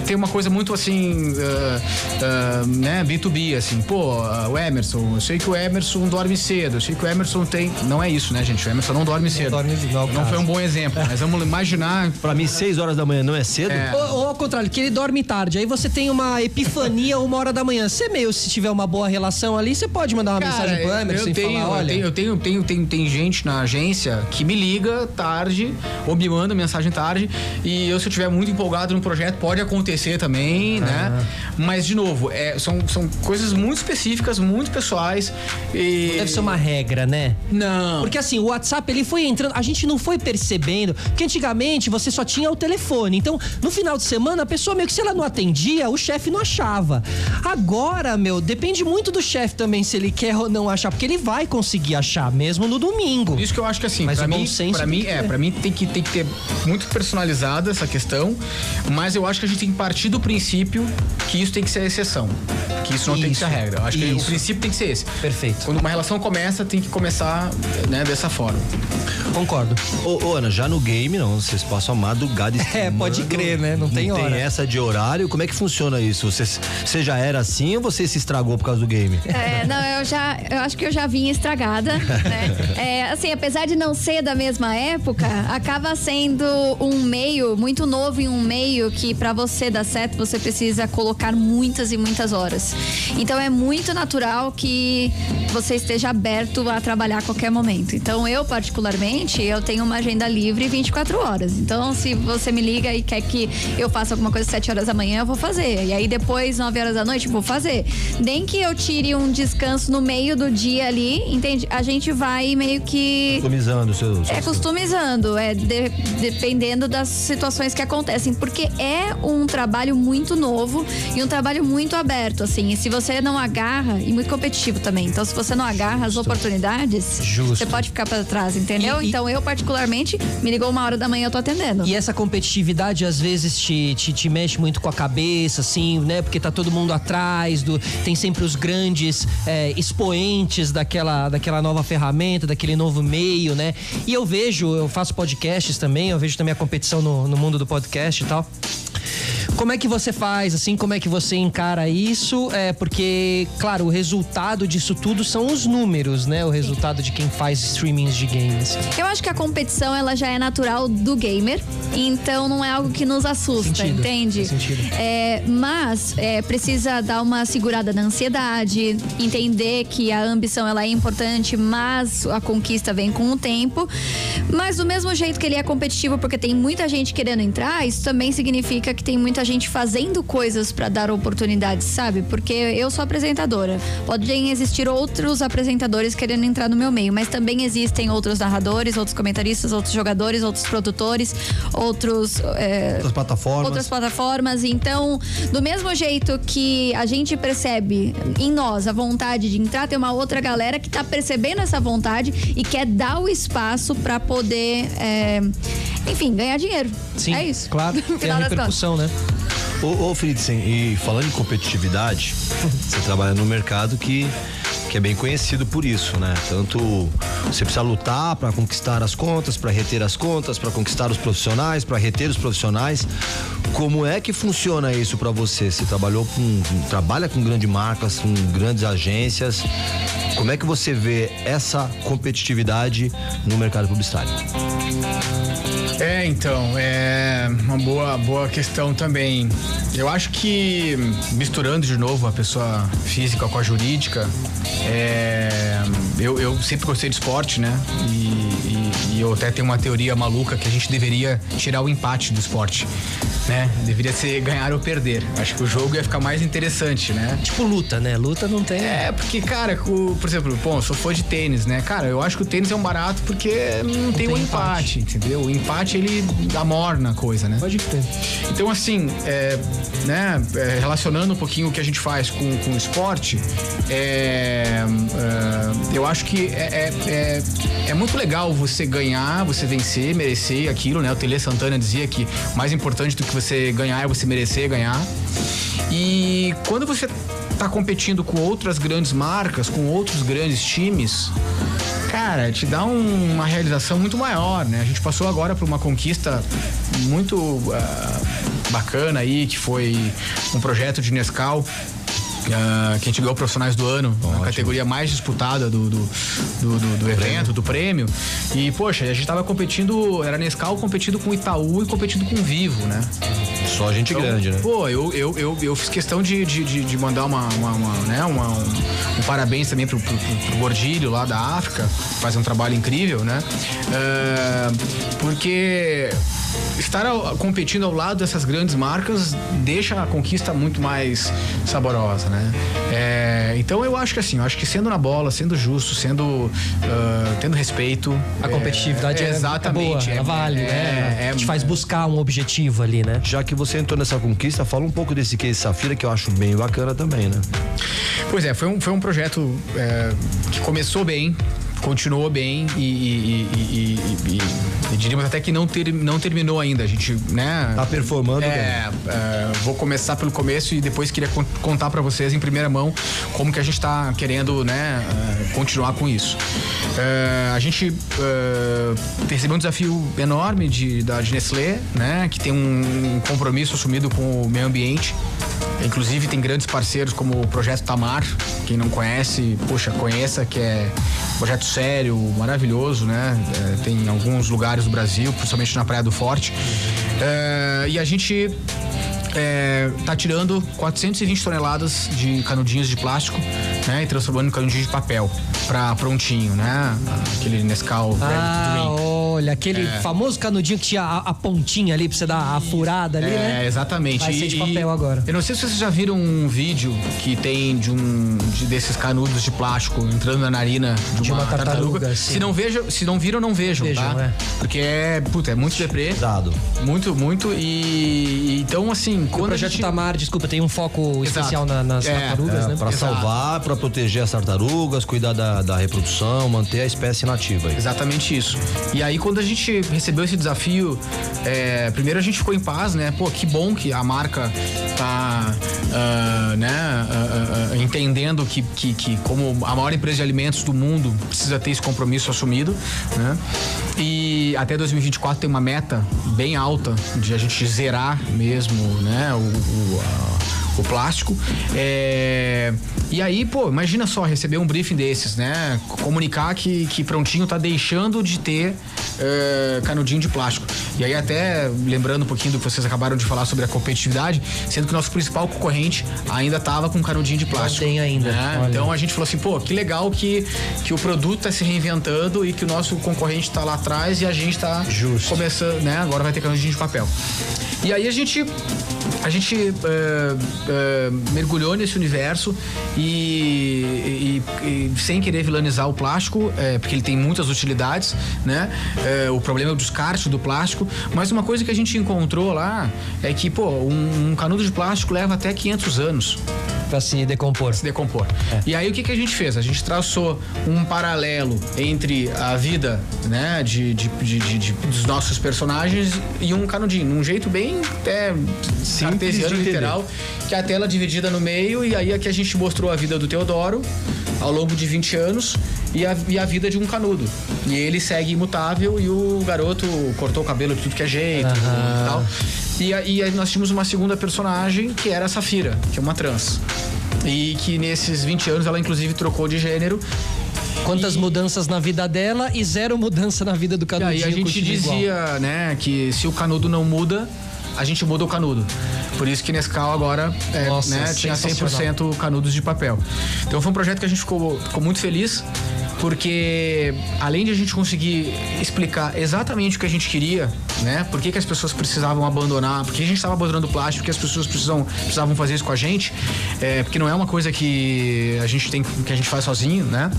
tem uma coisa muito assim, uh, uh, né, B2B, assim, pô, o Emerson, eu sei que o Emerson dorme cedo, eu sei que o Emerson tem. Não é isso, né, gente? O Emerson não dorme cedo. Não, dorme, não, não foi um bom exemplo, mas vamos imaginar. Pra mim, 6 horas da manhã não é cedo? É. Ou, ou ao contrário, que ele dorme tarde. Aí você tem uma epifania uma hora da manhã. Você meio, se tiver uma boa relação ali, você pode mandar uma Cara, mensagem pro Emerson eu tenho, e falar, olha. Eu tenho, eu tenho, tenho, tem gente na agência que me liga tarde ou me manda mensagem tarde e eu, se eu estiver muito empolgado no projeto, pode acontecer também, ah. né? Mas, de novo, é, são, são coisas muito específicas, muito pessoais. E... Deve ser uma regra, né? Não. Porque assim, o WhatsApp ele foi entrando, a gente não foi percebendo, porque antigamente você só tinha o telefone. Então, no final de semana, a pessoa meio que se ela não atendia, o chefe não achava. Agora, meu, depende muito do chefe também se ele quer ou não achar, porque ele vai conseguir achar mesmo no domingo. Isso que eu acho que assim, Mas pra mim, pra mim, é, para mim tem que, tem que ter muito personalizada essa questão, mas eu acho que a gente tem que partir do princípio que isso tem que ser a exceção. Que isso não isso, tem que ser a regra. Eu acho isso. que o princípio tem que ser esse. Perfeito. Quando uma relação começa, tem que começar né, dessa forma. Concordo. Ô, ô, Ana, já no game, não, vocês passam a madrugada É, pode crer, né? Não, não tem hora. Tem essa de horário. Como é que funciona isso? Você, você já era assim ou você se estragou por causa do game? É, não, eu já, eu acho que eu já vinha estragada, né? É, assim, apesar de não ser da mesma época, acaba sendo um meio muito novo em um meio que para você dar certo você precisa colocar muitas e muitas horas. Então é muito natural que você esteja aberto a trabalhar a qualquer momento. Então eu particularmente eu tenho uma agenda livre 24 horas. Então se você me liga e quer que eu faça alguma coisa às 7 horas da manhã eu vou fazer. E aí depois 9 horas da noite vou fazer. Nem que eu tire um descanso no meio do dia ali, entende? A gente vai meio que customizando seus É customizando, é de, dependendo das situações que acontecem, porque é um trabalho muito novo e um trabalho muito aberto, assim. E se você não agarra, e muito competitivo também. Então, se você não agarra as oportunidades, Justo. você pode ficar para trás, entendeu? E, e... Então, eu, particularmente, me ligou uma hora da manhã, eu tô atendendo. E essa competitividade, às vezes, te, te, te mexe muito com a cabeça, assim, né? Porque tá todo mundo atrás, do, tem sempre os grandes é, expoentes daquela, daquela nova ferramenta, daquele novo meio, né? E eu vejo, eu faço podcasts também, eu vejo também a competição no, no mundo do podcast e tal. Como é que você faz, assim, como é que você encara isso? É porque, claro, o resultado disso tudo são os números, né? O resultado de quem faz streamings de games. Eu acho que a competição ela já é natural do gamer, então não é algo que nos assusta, sentido. entende? É, mas é, precisa dar uma segurada na ansiedade, entender que a ambição ela é importante, mas a conquista vem com o tempo. Mas do mesmo jeito que ele é competitivo porque tem muita gente querendo entrar, isso também significa que tem muita muita gente fazendo coisas para dar oportunidades, sabe? Porque eu sou apresentadora. Podem existir outros apresentadores querendo entrar no meu meio, mas também existem outros narradores, outros comentaristas, outros jogadores, outros produtores, outros. É, outras plataformas. Outras plataformas. Então, do mesmo jeito que a gente percebe em nós a vontade de entrar, tem uma outra galera que tá percebendo essa vontade e quer dar o espaço para poder. É, enfim, ganhar dinheiro. Sim, é isso. Claro, tem a repercussão, né? Ô, ô Friedsen, e falando em competitividade, você trabalha num mercado que, que é bem conhecido por isso, né? Tanto você precisa lutar para conquistar as contas, para reter as contas, para conquistar os profissionais, para reter os profissionais. Como é que funciona isso para você? Você trabalhou com, trabalha com grandes marcas, com grandes agências. Como é que você vê essa competitividade no mercado publicitário? É, então, é uma boa, boa questão também. Eu acho que misturando de novo a pessoa física com a jurídica, é, eu, eu sempre gostei de esporte, né? E, e- eu até tenho uma teoria maluca que a gente deveria tirar o empate do esporte, né? Deveria ser ganhar ou perder. Acho que o jogo ia ficar mais interessante, né? Tipo luta, né? Luta não tem. É, porque, cara, o- por exemplo, bom, eu sou fã de tênis, né? Cara, eu acho que o tênis é um barato porque não, tem o tem empate, entendeu? O empate, ele amorna a coisa, né? Pode ter. Então, assim, é, né, é, relacionando um pouquinho o que a gente faz com, com o esporte, é, é, eu acho que é, é, é, é muito legal você ganhar, você vencer, merecer aquilo, né? O Tele Santana dizia que mais importante do que você ganhar é você merecer ganhar. E quando você tá competindo com outras grandes marcas, com outros grandes times, cara, te dá um- uma realização muito maior, né? A gente passou agora por uma conquista muito ah, bacana aí, que foi um projeto de Nescau. Que a gente ganhou profissionais do ano, na categoria mais disputada do, do, do, do- do evento, do prêmio. E, poxa, a gente tava competindo, era Nescau competindo com Itaú e competindo com Vivo, né? Só gente Então, grande, né? Pô, eu, eu, eu, eu fiz questão de, de, de, mandar uma, uma, uma, né, uma- um, um parabéns também pro, pro, pro- Gordilho lá da África, que faz um trabalho incrível, né? É, porque estar ao- competindo ao lado dessas grandes marcas deixa a conquista muito mais saborosa, né? É, então eu acho que assim, eu acho que sendo na bola, sendo justo, sendo ah, tendo respeito, A competitividade é, exatamente, é boa, ela vale, é, né? é- Te faz buscar um objetivo ali, né? Já que você entrou nessa conquista, fala um pouco desse case Safira, que eu acho bem bacana também, né? Pois é, foi um, foi um projeto é, que começou bem, continuou bem e, e- e- e- diríamos até que não, ter, não terminou ainda. A gente, né? Tá performando é, é, vou começar pelo começo e depois queria con- contar para vocês em primeira mão como que a gente tá querendo, né, é, continuar com isso. É, a gente é, recebeu um desafio enorme de, da de Nestlé, né, que tem um compromisso assumido com o meio ambiente. Inclusive tem grandes parceiros como o Projeto Tamar, quem não conhece, poxa, conheça, que é projeto sério, maravilhoso, né? É, tem em alguns lugares do Brasil, principalmente na Praia do Forte. É, e a gente é, tá tirando 420 toneladas de canudinhos de plástico, né? E transformando em canudinhos de papel para prontinho, né? Aquele Nescau Ah, Drink. Olha, aquele famoso canudinho que tinha a, a pontinha ali pra você dar a furada ali, É, né? exatamente. Vai ser de papel agora. Eu não sei se vocês já viram um vídeo que tem de um de desses canudos de plástico entrando na narina de, De uma, uma tartaruga, tartaruga. Se não vejam, se não viram, não vejam, Vejam, tá? é. Porque é, puta, é muito deprê. Muito, muito. E, e então, assim, O quando projeto a gente... Tamar, desculpa, tem um foco Exato. especial na- nas É, tartarugas, É, né? para Exato. salvar, para proteger as tartarugas, cuidar da, da reprodução, manter a espécie nativa. aí. Exatamente isso. E aí, quando a gente recebeu esse desafio, é, primeiro a gente ficou em paz, né? Pô, que bom que a marca tá, ah, né, ah, ah, entendendo que, que, que, como a maior empresa de alimentos do mundo, precisa ter esse compromisso assumido, né? E até 2024 tem uma meta bem alta de a gente zerar mesmo, né? O, o, a- o plástico. É, E aí, pô, imagina só receber um briefing desses, né? Comunicar que, que Prontinho tá deixando de ter é, canudinho de plástico. E aí, até lembrando um pouquinho do que vocês acabaram de falar sobre a competitividade, sendo que o nosso principal concorrente ainda tava com canudinho de plástico. tem ainda, né? Então a gente falou assim, pô, que legal que, que o produto tá se reinventando e que o nosso concorrente tá lá atrás e a gente tá Justo. começando, né? Agora vai ter canudinho de papel. E aí a gente a gente é, é, mergulhou nesse universo e, e- e sem querer vilanizar o plástico, é, porque ele tem muitas utilidades, né? É, o problema é o descarte do plástico, mas uma coisa que a gente encontrou lá é que, pô, um, um canudo de plástico leva até 500 anos Pra se decompor. se decompor. E aí o que, que a gente fez? A gente traçou um paralelo entre a vida, né, de, de, de- de- dos nossos personagens e um canudinho, num jeito bem é, entender. literal, que é a tela dividida no meio e aí aqui a gente mostrou a vida do Teodoro ao longo de 20 anos e a, e a vida de um canudo. E ele segue imutável e o garoto cortou o cabelo de tudo que é jeito e tal. E, e aí nós tínhamos uma segunda personagem que era a Safira, que é uma trans. E que nesses 20 anos ela inclusive trocou de gênero. Quantas E- mudanças na vida dela e zero mudança na vida do E canudinho. aí a gente continua igual. dizia, né, que se o canudo não muda, a gente muda o canudo. Por isso que Nescau agora é, Nossa, né, tinha sensacional. 100% canudos de papel. Então foi um projeto que a gente ficou, ficou muito feliz, porque além de a gente conseguir explicar exatamente o que a gente queria, né, por que, que as pessoas precisavam abandonar, por que a gente estava abandonando o plástico, por que as pessoas precisam, precisavam fazer isso com a gente, é, porque não é uma coisa que a gente tem que a gente faz sozinho, né?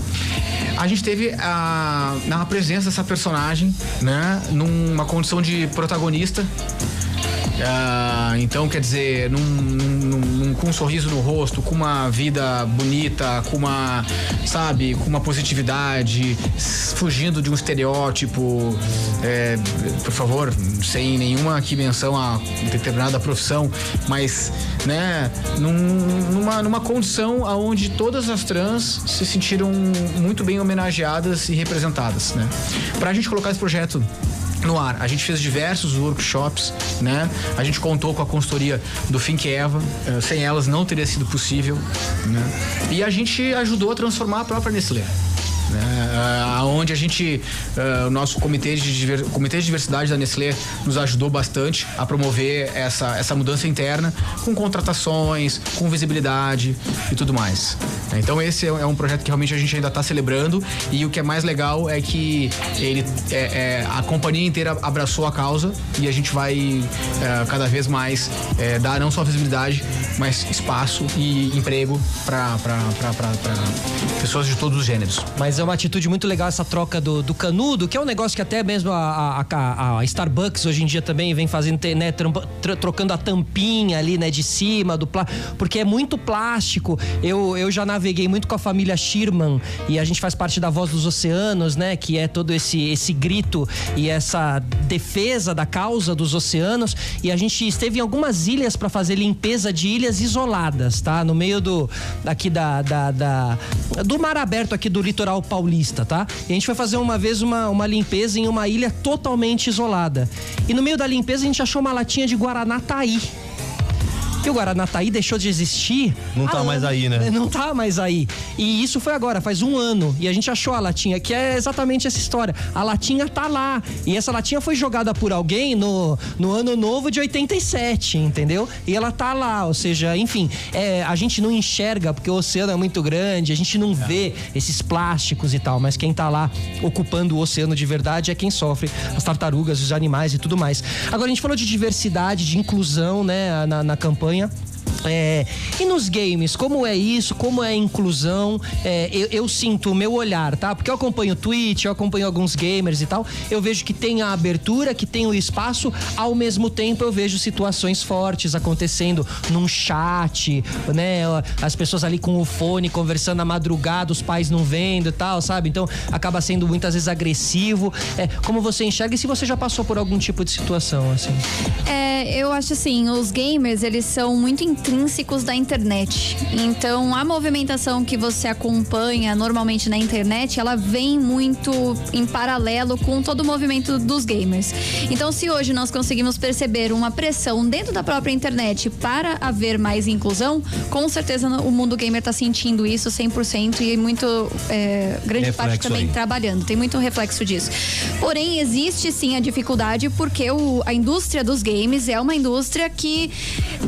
A gente teve a, na presença dessa personagem, né, numa condição de protagonista. Ah, então, quer dizer, num- num- num- com um sorriso no rosto, com uma vida bonita, com uma, sabe, com uma positividade, fugindo de um estereótipo, é, por favor, sem nenhuma aqui menção a determinada profissão, mas, né, num- numa, numa condição onde todas as trans se sentiram muito bem homenageadas e representadas, né? Pra gente colocar esse projeto no ar. A gente fez diversos workshops, né? A gente contou com a consultoria do Think Eva. eh, Sem elas não teria sido possível, né? E a gente ajudou a transformar a própria Nestlé. Né? Ah, Onde a gente, ah, o nosso comitê de, comitê de diversidade da Nestlé nos ajudou bastante a promover essa, essa mudança interna com contratações, com visibilidade e tudo mais. Então esse é é um projeto que realmente a gente ainda está celebrando e o que é mais legal é que ele, é, é, a companhia inteira abraçou a causa e a gente vai é, cada vez mais é, dar não só visibilidade, mas espaço e emprego para pessoas de todos os gêneros. Mas é uma atitude muito legal essa troca do, do canudo, que é um negócio que até mesmo a, a- a- Starbucks hoje em dia também vem fazendo, né, trocando a tampinha ali, né, de cima do plástico, porque é muito plástico. Eu, eu já naveguei muito com a família Schirman e a gente faz parte da Voz dos Oceanos, né, que é todo esse, esse grito e essa defesa da causa dos oceanos. E a gente esteve em algumas ilhas para fazer limpeza de ilhas isoladas, tá? No meio do aqui da, da, da- do mar aberto aqui do litoral paulista, tá? E a gente foi fazer uma vez uma, uma limpeza em uma ilha totalmente isolada. E no meio da limpeza a gente achou uma latinha de Guaraná Taí. E o Guaranataí deixou de existir. Não tá mais aí, né? Não tá mais aí. E isso foi agora, faz um ano. E a gente achou a latinha, que é exatamente essa história. A latinha tá lá. E essa latinha foi jogada por alguém no, no ano novo de 87, entendeu? E ela tá lá. Ou seja, enfim, é, a gente não enxerga, porque o oceano é muito grande, a gente não vê esses plásticos e tal. Mas quem tá lá ocupando o oceano de verdade é quem sofre. As tartarugas, os animais e tudo mais. Agora, a gente falou de diversidade, de inclusão, né, na, na campanha. Espanha é, e nos games, como é isso? Como é a inclusão? É, eu, eu sinto o meu olhar, tá? Porque eu acompanho Twitch, eu acompanho alguns gamers e tal. Eu vejo que tem a abertura, que tem o espaço. Ao mesmo tempo, eu vejo situações fortes acontecendo num chat, né? As pessoas ali com o fone conversando à madrugada, os pais não vendo e tal, sabe? Então acaba sendo muitas vezes agressivo. É, como você enxerga e se você já passou por algum tipo de situação, assim? É, eu acho assim, os gamers, eles são muito intrínsecos da internet. Então, a movimentação que você acompanha normalmente na internet, ela vem muito em paralelo com todo o movimento dos gamers. Então, se hoje nós conseguimos perceber uma pressão dentro da própria internet para haver mais inclusão, com certeza o mundo gamer tá sentindo isso 100% e muito é, grande parte Reflexo também aí. trabalhando. Tem muito reflexo disso. Porém, existe sim a dificuldade porque o- a indústria dos games é uma indústria que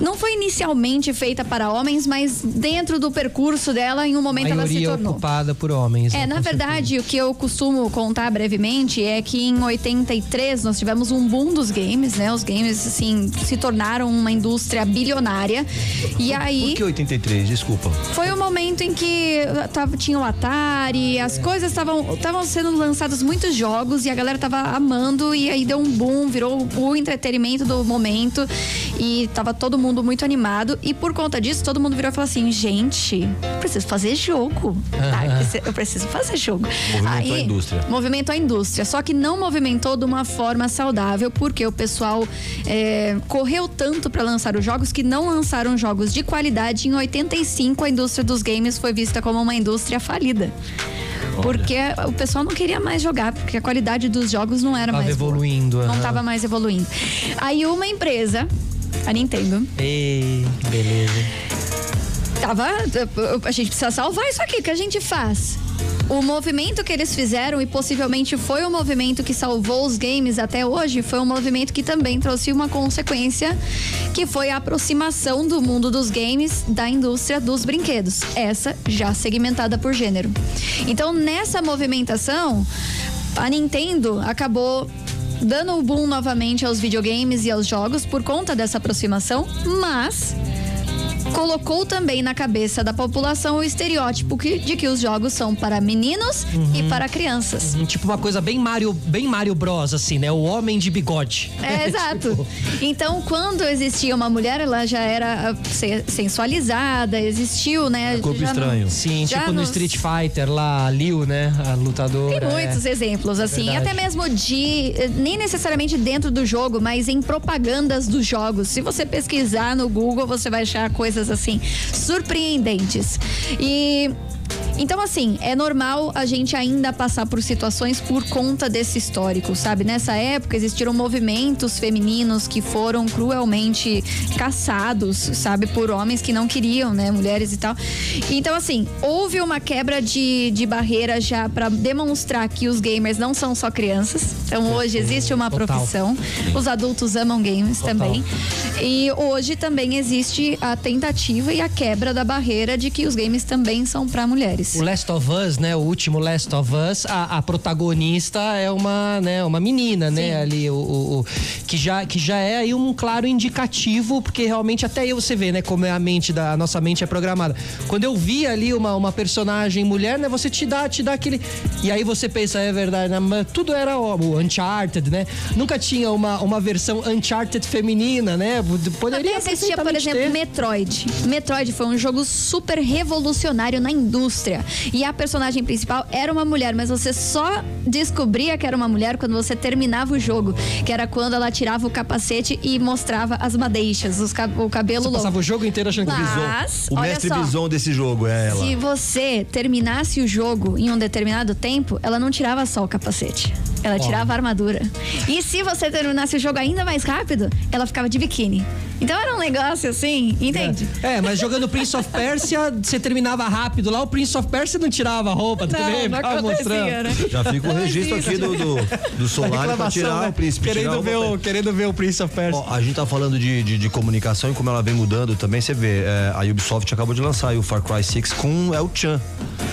não foi inicialmente feita para homens, mas dentro do percurso dela, em um momento ela se tornou. ocupada por homens. É, né, na verdade, o que eu costumo contar brevemente é que em 83 nós tivemos um boom dos games, né? Os games, assim, se tornaram uma indústria bilionária. E aí. Por que 83? Desculpa. Foi o momento em que tava, tinha o Atari, as coisas estavam estavam sendo lançados muitos jogos e a galera tava amando e aí deu um boom, virou o entretenimento do momento e tava todo mundo muito animado e por conta disso todo mundo virou e falou assim: gente, eu preciso fazer jogo. Tá, eu preciso- fazer jogo. Movimentou a indústria. Movimentou a indústria. Só que não movimentou de uma forma saudável, porque o pessoal é, correu tanto para lançar os jogos que não lançaram jogos de qualidade. Em 85, a indústria dos games foi vista como uma indústria falida. Porque o pessoal não queria mais jogar, porque a qualidade dos jogos não era Tava mais. boa. evoluindo, Não aham. estava mais evoluindo. Aí uma empresa, a Nintendo, Ei, beleza. tava. A gente precisa salvar isso aqui, o que a gente faz? O movimento que eles fizeram, e possivelmente foi o movimento que salvou os games até hoje, foi um movimento que também trouxe uma consequência, que foi a aproximação do mundo dos games da indústria dos brinquedos. Essa já segmentada por gênero. Então, nessa movimentação, a Nintendo acabou dando o boom novamente aos videogames e aos jogos por conta dessa aproximação, mas colocou também na cabeça da população o estereótipo que- de que os jogos são para meninos e para crianças. Hum, Tipo uma coisa bem Mario, bem Mario Bros, assim, né? O homem de bigode. É, exato. Tipo, Então, quando existia uma mulher, ela já era ah, se- sensualizada, existiu, né? Corpo já não- estranho. sim, já tipo no nos- Street Fighter lá, a Liu, né? A lutadora. Tem muitos é. exemplos, assim, verdade. até mesmo de. eh, Nem necessariamente dentro do jogo, mas em propagandas dos jogos. Se você pesquisar no Google, você vai achar coisas assim surpreendentes. E. Então, assim, é normal a gente ainda passar por situações por conta desse histórico, sabe? Nessa época existiram movimentos femininos que foram cruelmente caçados, sabe? Por homens que não queriam, né? Mulheres e tal. Então, assim, houve uma quebra de, de barreira já para demonstrar que os gamers não são só crianças. Então, hoje existe uma Total. profissão. Os adultos amam games também. E hoje também existe a tentativa e a quebra da barreira de que os games também são para mulheres. O Last of Us, né? O último Last of Us, a, a protagonista é uma, né, uma menina, né? Ali, o, o- o- que, já, que já é aí um claro indicativo, porque realmente até aí você vê, né? Como é a mente da a nossa mente é programada. Quando eu vi ali uma, uma personagem mulher, né? Você te dá, te dá aquele. E aí você pensa, é verdade, né? Mas tudo era ó, o Uncharted, né? Nunca tinha uma, uma versão Uncharted feminina, né? Poderia Também existia, por exemplo, ter. Metroid. Metroid foi um jogo super revolucionário na indústria. E a personagem principal era uma mulher, mas você só descobria que era uma mulher quando você terminava o jogo. Que era quando ela tirava o capacete e mostrava as madeixas, os o cabelo Você longo. passava o jogo inteiro achando que Mas, O mestre só. bison desse jogo é ela. Se você terminasse o jogo em um determinado tempo, ela não tirava só o capacete. Ela tirava a armadura. E se você terminasse o jogo ainda mais rápido, ela ficava de biquíni. Então era um negócio assim, entende? É, mas jogando Prince of Persia, você terminava rápido. Lá o Prince of Persia não tirava a roupa também, não ficava mostrando. né? Já fica o registro aqui do, do, do Solar pra tirar né? o príncipe. Querendo ver, o, querendo ver o Prince of Persia. Ó, a gente tá falando de, de, de comunicação e como ela vem mudando também, você vê, é, a Ubisoft acabou de lançar aí o Far Cry 6 com El Chan.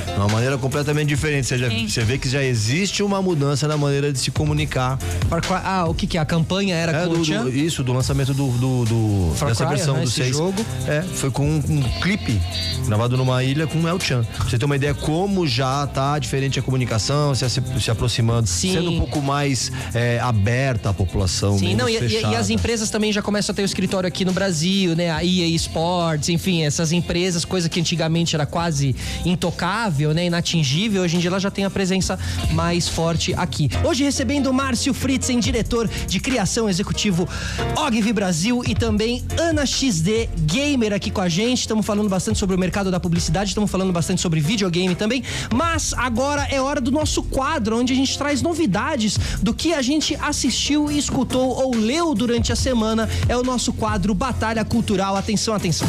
De uma maneira completamente diferente. Você, já, você vê que já existe uma mudança na maneira de se comunicar. Far Cry- ah, o que que é? A campanha era É, com do, o Chan? do- isso, do lançamento do, do, do- Far dessa Cry, versão né, do esse 6. jogo. É, foi com um, um clipe gravado numa ilha com o El Chan. Você ter uma ideia como já tá diferente a comunicação, se, se aproximando, Sim. sendo um pouco mais é, aberta à população. Sim, não, e, e- as empresas também já começam a ter o escritório aqui no Brasil, né? A EA Sports, enfim, essas empresas, coisa que antigamente era quase intocável, né? Inatingível, hoje em dia ela já tem a presença mais forte aqui. Hoje recebendo o Márcio Fritzen, diretor de criação executivo Ogvi Brasil e também Ana XD Gamer aqui com a gente. Estamos falando bastante sobre o mercado da publicidade, estamos falando bastante sobre videogame também, mas agora é hora do nosso quadro, onde a gente traz novidades do que a gente assistiu, escutou ou leu durante a semana. É o nosso quadro Batalha Cultural. Atenção, atenção.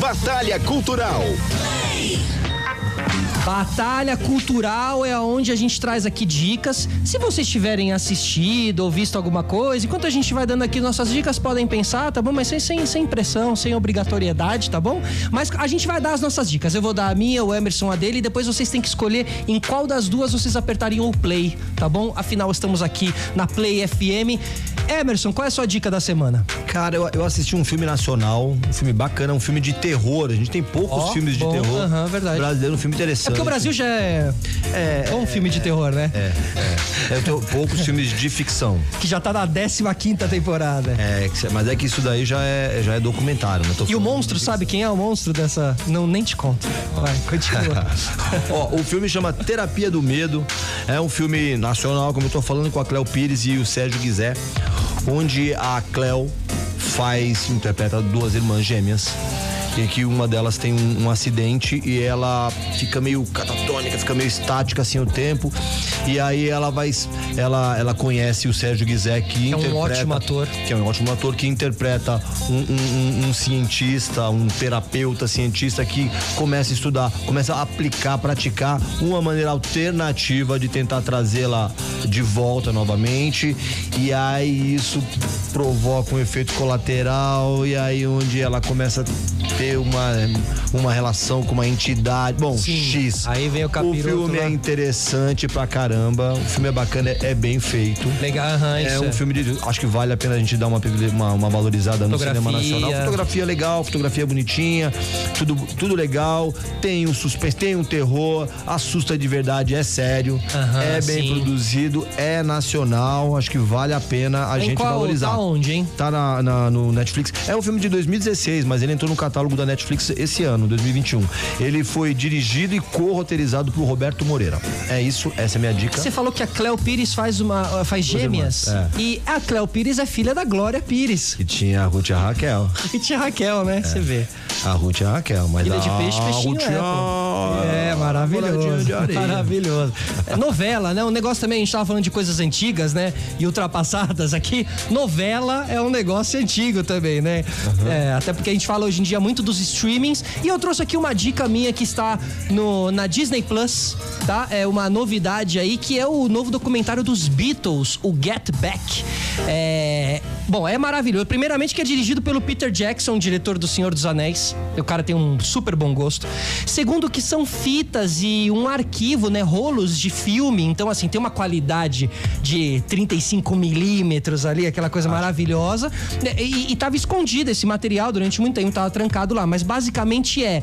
Batalha Cultural. Batalha Cultural é onde a gente traz aqui dicas. Se vocês tiverem assistido ou visto alguma coisa, enquanto a gente vai dando aqui nossas dicas, podem pensar, tá bom? Mas sem, sem, sem pressão, sem obrigatoriedade, tá bom? Mas a gente vai dar as nossas dicas. Eu vou dar a minha, o Emerson a dele, e depois vocês têm que escolher em qual das duas vocês apertariam o play, tá bom? Afinal, estamos aqui na Play FM. Emerson, qual é a sua dica da semana? Cara, eu, eu assisti um filme nacional, um filme bacana, um filme de terror. A gente tem poucos Ó, filmes bom, de terror. aham, verdade. Brasileiro, um filme interessante. É porque o Brasil já é, É, é um filme de terror, né? É, é. Eu tenho poucos filmes de ficção. Que já tá na 15 quinta temporada. É, que- mas é que isso daí já é, já é documentário, né? Tô E o monstro, sabe quem é o monstro dessa? Não, nem te conto. Vai, continua. Ó, o filme chama Terapia do Medo. É um filme nacional, como eu tô falando, com a Cléo Pires e o Sérgio Guizé, onde a Cléo faz, interpreta duas irmãs gêmeas. Em que uma delas tem um, um acidente e ela fica meio catatônica, fica meio estática assim o tempo. E aí ela vai. Ela, ela conhece o Sérgio Guizé, que é um ótimo ator. Que é um ótimo ator que interpreta um, um- um- um cientista, um terapeuta cientista que começa a estudar, começa a aplicar, praticar uma maneira alternativa de tentar trazê-la de volta novamente. E aí isso provoca um efeito colateral e aí onde ela começa a ter uma, uma relação com uma entidade. Bom, Sim, X. aí vem o O capiroto filme lá. é interessante pra caramba. O filme é bacana, é, é bem feito. Legal, aham, É isso um filme de. Acho que vale a pena a gente dar uma, uma, uma valorizada no cinema nacional. Fotografia legal, fotografia bonitinha, tudo, tudo legal. Tem um suspense, tem um terror, assusta de verdade, é sério. Aham, é bem sim. produzido, é nacional. Acho que vale a pena a Em gente qual- valorizar. tá onde, hein? Tá na, na- no Netflix. É um filme de 2016, mas ele entrou no catálogo da Netflix esse ano, 2021. Ele foi dirigido e co-roteirizado por Roberto Moreira. É isso, essa é a minha dica. Você falou que a Cleo Pires faz uma faz gêmeas. é. E a Cleo Pires é filha da Glória Pires. Que tinha a Ruth e a Raquel. E tinha Raquel, né? Você vê. A Ruth e a Raquel, mas Filha a de peixe, peixinho Ruth é, e a- pô. É, maravilhoso. Maravilhoso. É, novela, né? Um negócio também, a gente tava falando de coisas antigas, né? E ultrapassadas aqui. Novela é um negócio antigo também, né? É, até porque a gente fala hoje em dia muito dos streamings. E eu trouxe aqui uma dica minha que está no, na Disney Plus, tá? É uma novidade aí que é o novo documentário dos Beatles, o Get Back. É, bom, é maravilhoso. Primeiramente que é dirigido pelo Peter Jackson, diretor do Senhor dos Anéis. O cara tem um super bom gosto. Segundo que são fitas e um arquivo, né, rolos de filme. Então assim, tem uma qualidade de 35 milímetros ali, aquela coisa maravilhosa. E, e tava escondido esse material durante muito tempo, tava trancado lá. Mas basicamente é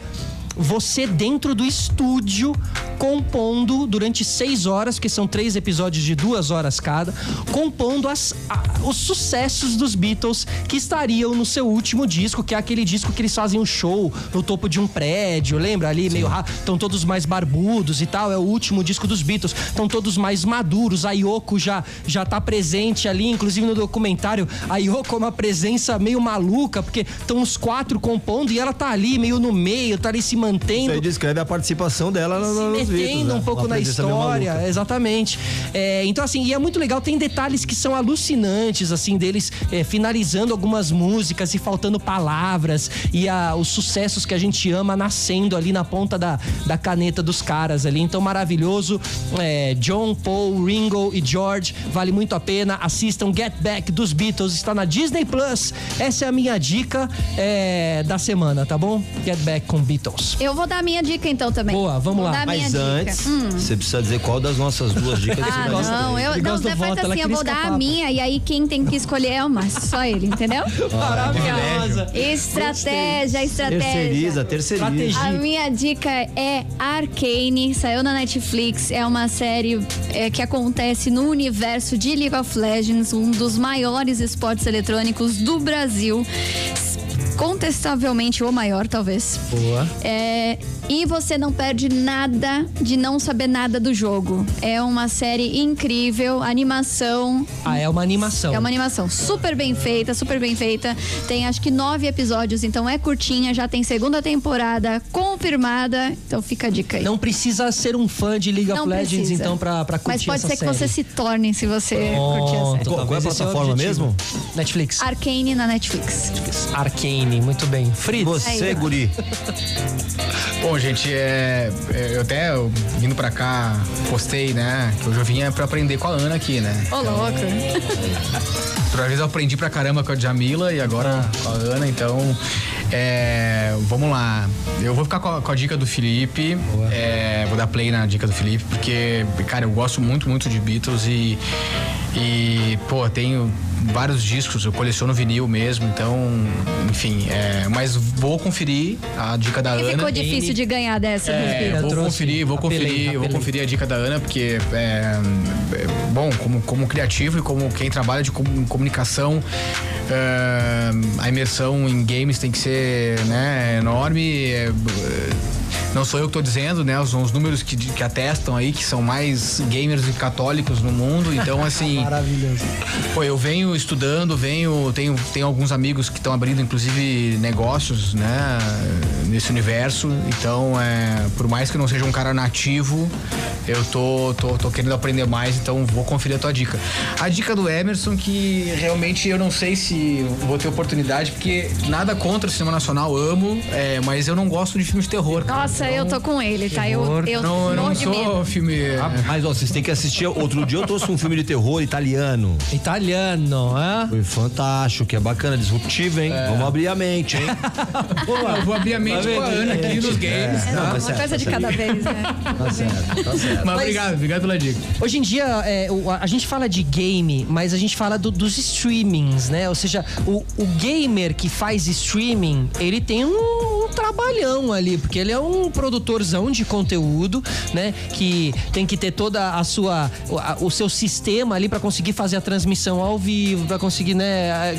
você dentro do estúdio compondo durante seis horas, que são três episódios de duas horas cada, compondo as- a- os sucessos dos Beatles que estariam no seu último disco, que é aquele disco que eles fazem um show no topo de um prédio, lembra ali? Meio estão todos mais barbudos e tal, é o último disco dos Beatles, estão todos mais maduros, a Yoko já já tá presente ali, inclusive no documentário, a Yoko é uma presença meio maluca, porque estão os quatro compondo e ela tá ali meio no meio, tá ali se Isso mantendo aí descreve a participação dela no- se nos metendo Beatles, né? um pouco na meio história, exatamente. É, então, assim, e é muito legal, tem detalhes que são alucinantes, assim, deles é, finalizando algumas músicas e faltando palavras, e a- os sucessos que a gente ama nascendo ali na ponta da, da caneta dos caras ali. Então, maravilhoso. É, John, Paul, Ringo e George, vale muito a pena. Assistam Get Back dos Beatles, está na Disney Plus. Essa é a minha dica é, da semana, tá bom? Get Back com Beatles. Eu vou dar a minha dica então também. Boa, vamos Vou lá. Mas antes, Hum. você precisa dizer qual das nossas duas dicas você Ah, gosta não, eu não, do faz assim, eu vou dar a minha e aí quem tem que escolher é o Márcio, só ele, entendeu? Maravilhosa. Estratégia, estratégia. Terceiriza, terceiriza. Estratégia. A minha dica é Arcane, saiu na Netflix. É uma série é, que acontece no universo de League of Legends, um dos maiores esportes eletrônicos do Brasil. Contestavelmente o maior, talvez. Boa. É, e você não perde nada de não saber nada do jogo. É uma série incrível, animação. Ah, é uma animação. É uma animação super bem feita, super bem feita. Tem acho que nove episódios, então é curtinha, já tem segunda temporada confirmada. Então fica a dica aí. Não precisa ser um fã de League Não of Legends, precisa. então, pra, pra curtir Mas pode ser que série. você se torne se você curtir a Pronto, série. Qual- qual é a o plataforma mesmo? Netflix. Arcane na Netflix. Arcane, muito bem. Fritz. Você, Aí. guri. Bom, gente, é, é, eu até eu, vindo pra cá, postei, né? Que hoje eu vinha pra aprender com a Ana aqui, né? Ô, louco. Outra vez eu aprendi pra caramba com a Jamila e agora com a Ana, então. é, vamos lá. Eu vou ficar com a, com a dica do Felipe. é, vou dar play na dica do Felipe, porque, cara, eu gosto muito, muito de Beatles e. E, pô, tenho vários discos, eu coleciono vinil mesmo, então, enfim, é, mas vou conferir a dica da E Ana. ficou difícil de ganhar dessa, É, vou conferir, vou Apelei, conferir, vou apelei. conferir a dica da Ana, porque é, é, bom, como, como criativo e como quem trabalha de com- comunicação, é, a imersão em games tem que ser né, enorme. Não sou eu que tô dizendo, né? São os números que, que atestam aí que são mais gamers e católicos no mundo. Então, assim. Maravilhoso. Pô, eu venho estudando, venho, tenho, tenho alguns amigos que estão abrindo, inclusive, negócios, né, nesse universo. Então, é, por mais que eu não seja um cara nativo, eu tô, tô, tô querendo aprender mais, então vou conferir a tua dica. A dica do Emerson, que realmente eu não sei se vou ter oportunidade, porque nada contra o cinema nacional, amo, é, mas eu não gosto de filmes de terror. cara. Nossa, eu tô com ele, tá? Eu, eu não, eu não de medo. sou filme. Mas ó, vocês têm que assistir. Outro dia eu trouxe um filme de terror italiano. Italiano, hã? Foi fantástico, que é bacana, disruptivo, hein? Vamos abrir a mente, hein? Pô, eu vou abrir a mente com a Ana aqui nos games. É, Não, uma mas certo, coisa de tá cada vez, né? Tá certo, tá certo. Mas obrigado, obrigado pela dica. Hoje em dia, é, a gente fala de game, mas a gente fala do- dos streamings, né? Ou seja, o, o gamer que faz streaming, ele tem um, um trabalhão ali, porque ele é um produtorzão de conteúdo, né? Que tem que ter toda a sua, o, o seu sistema ali pra conseguir fazer a transmissão ao vivo, pra conseguir, né? é?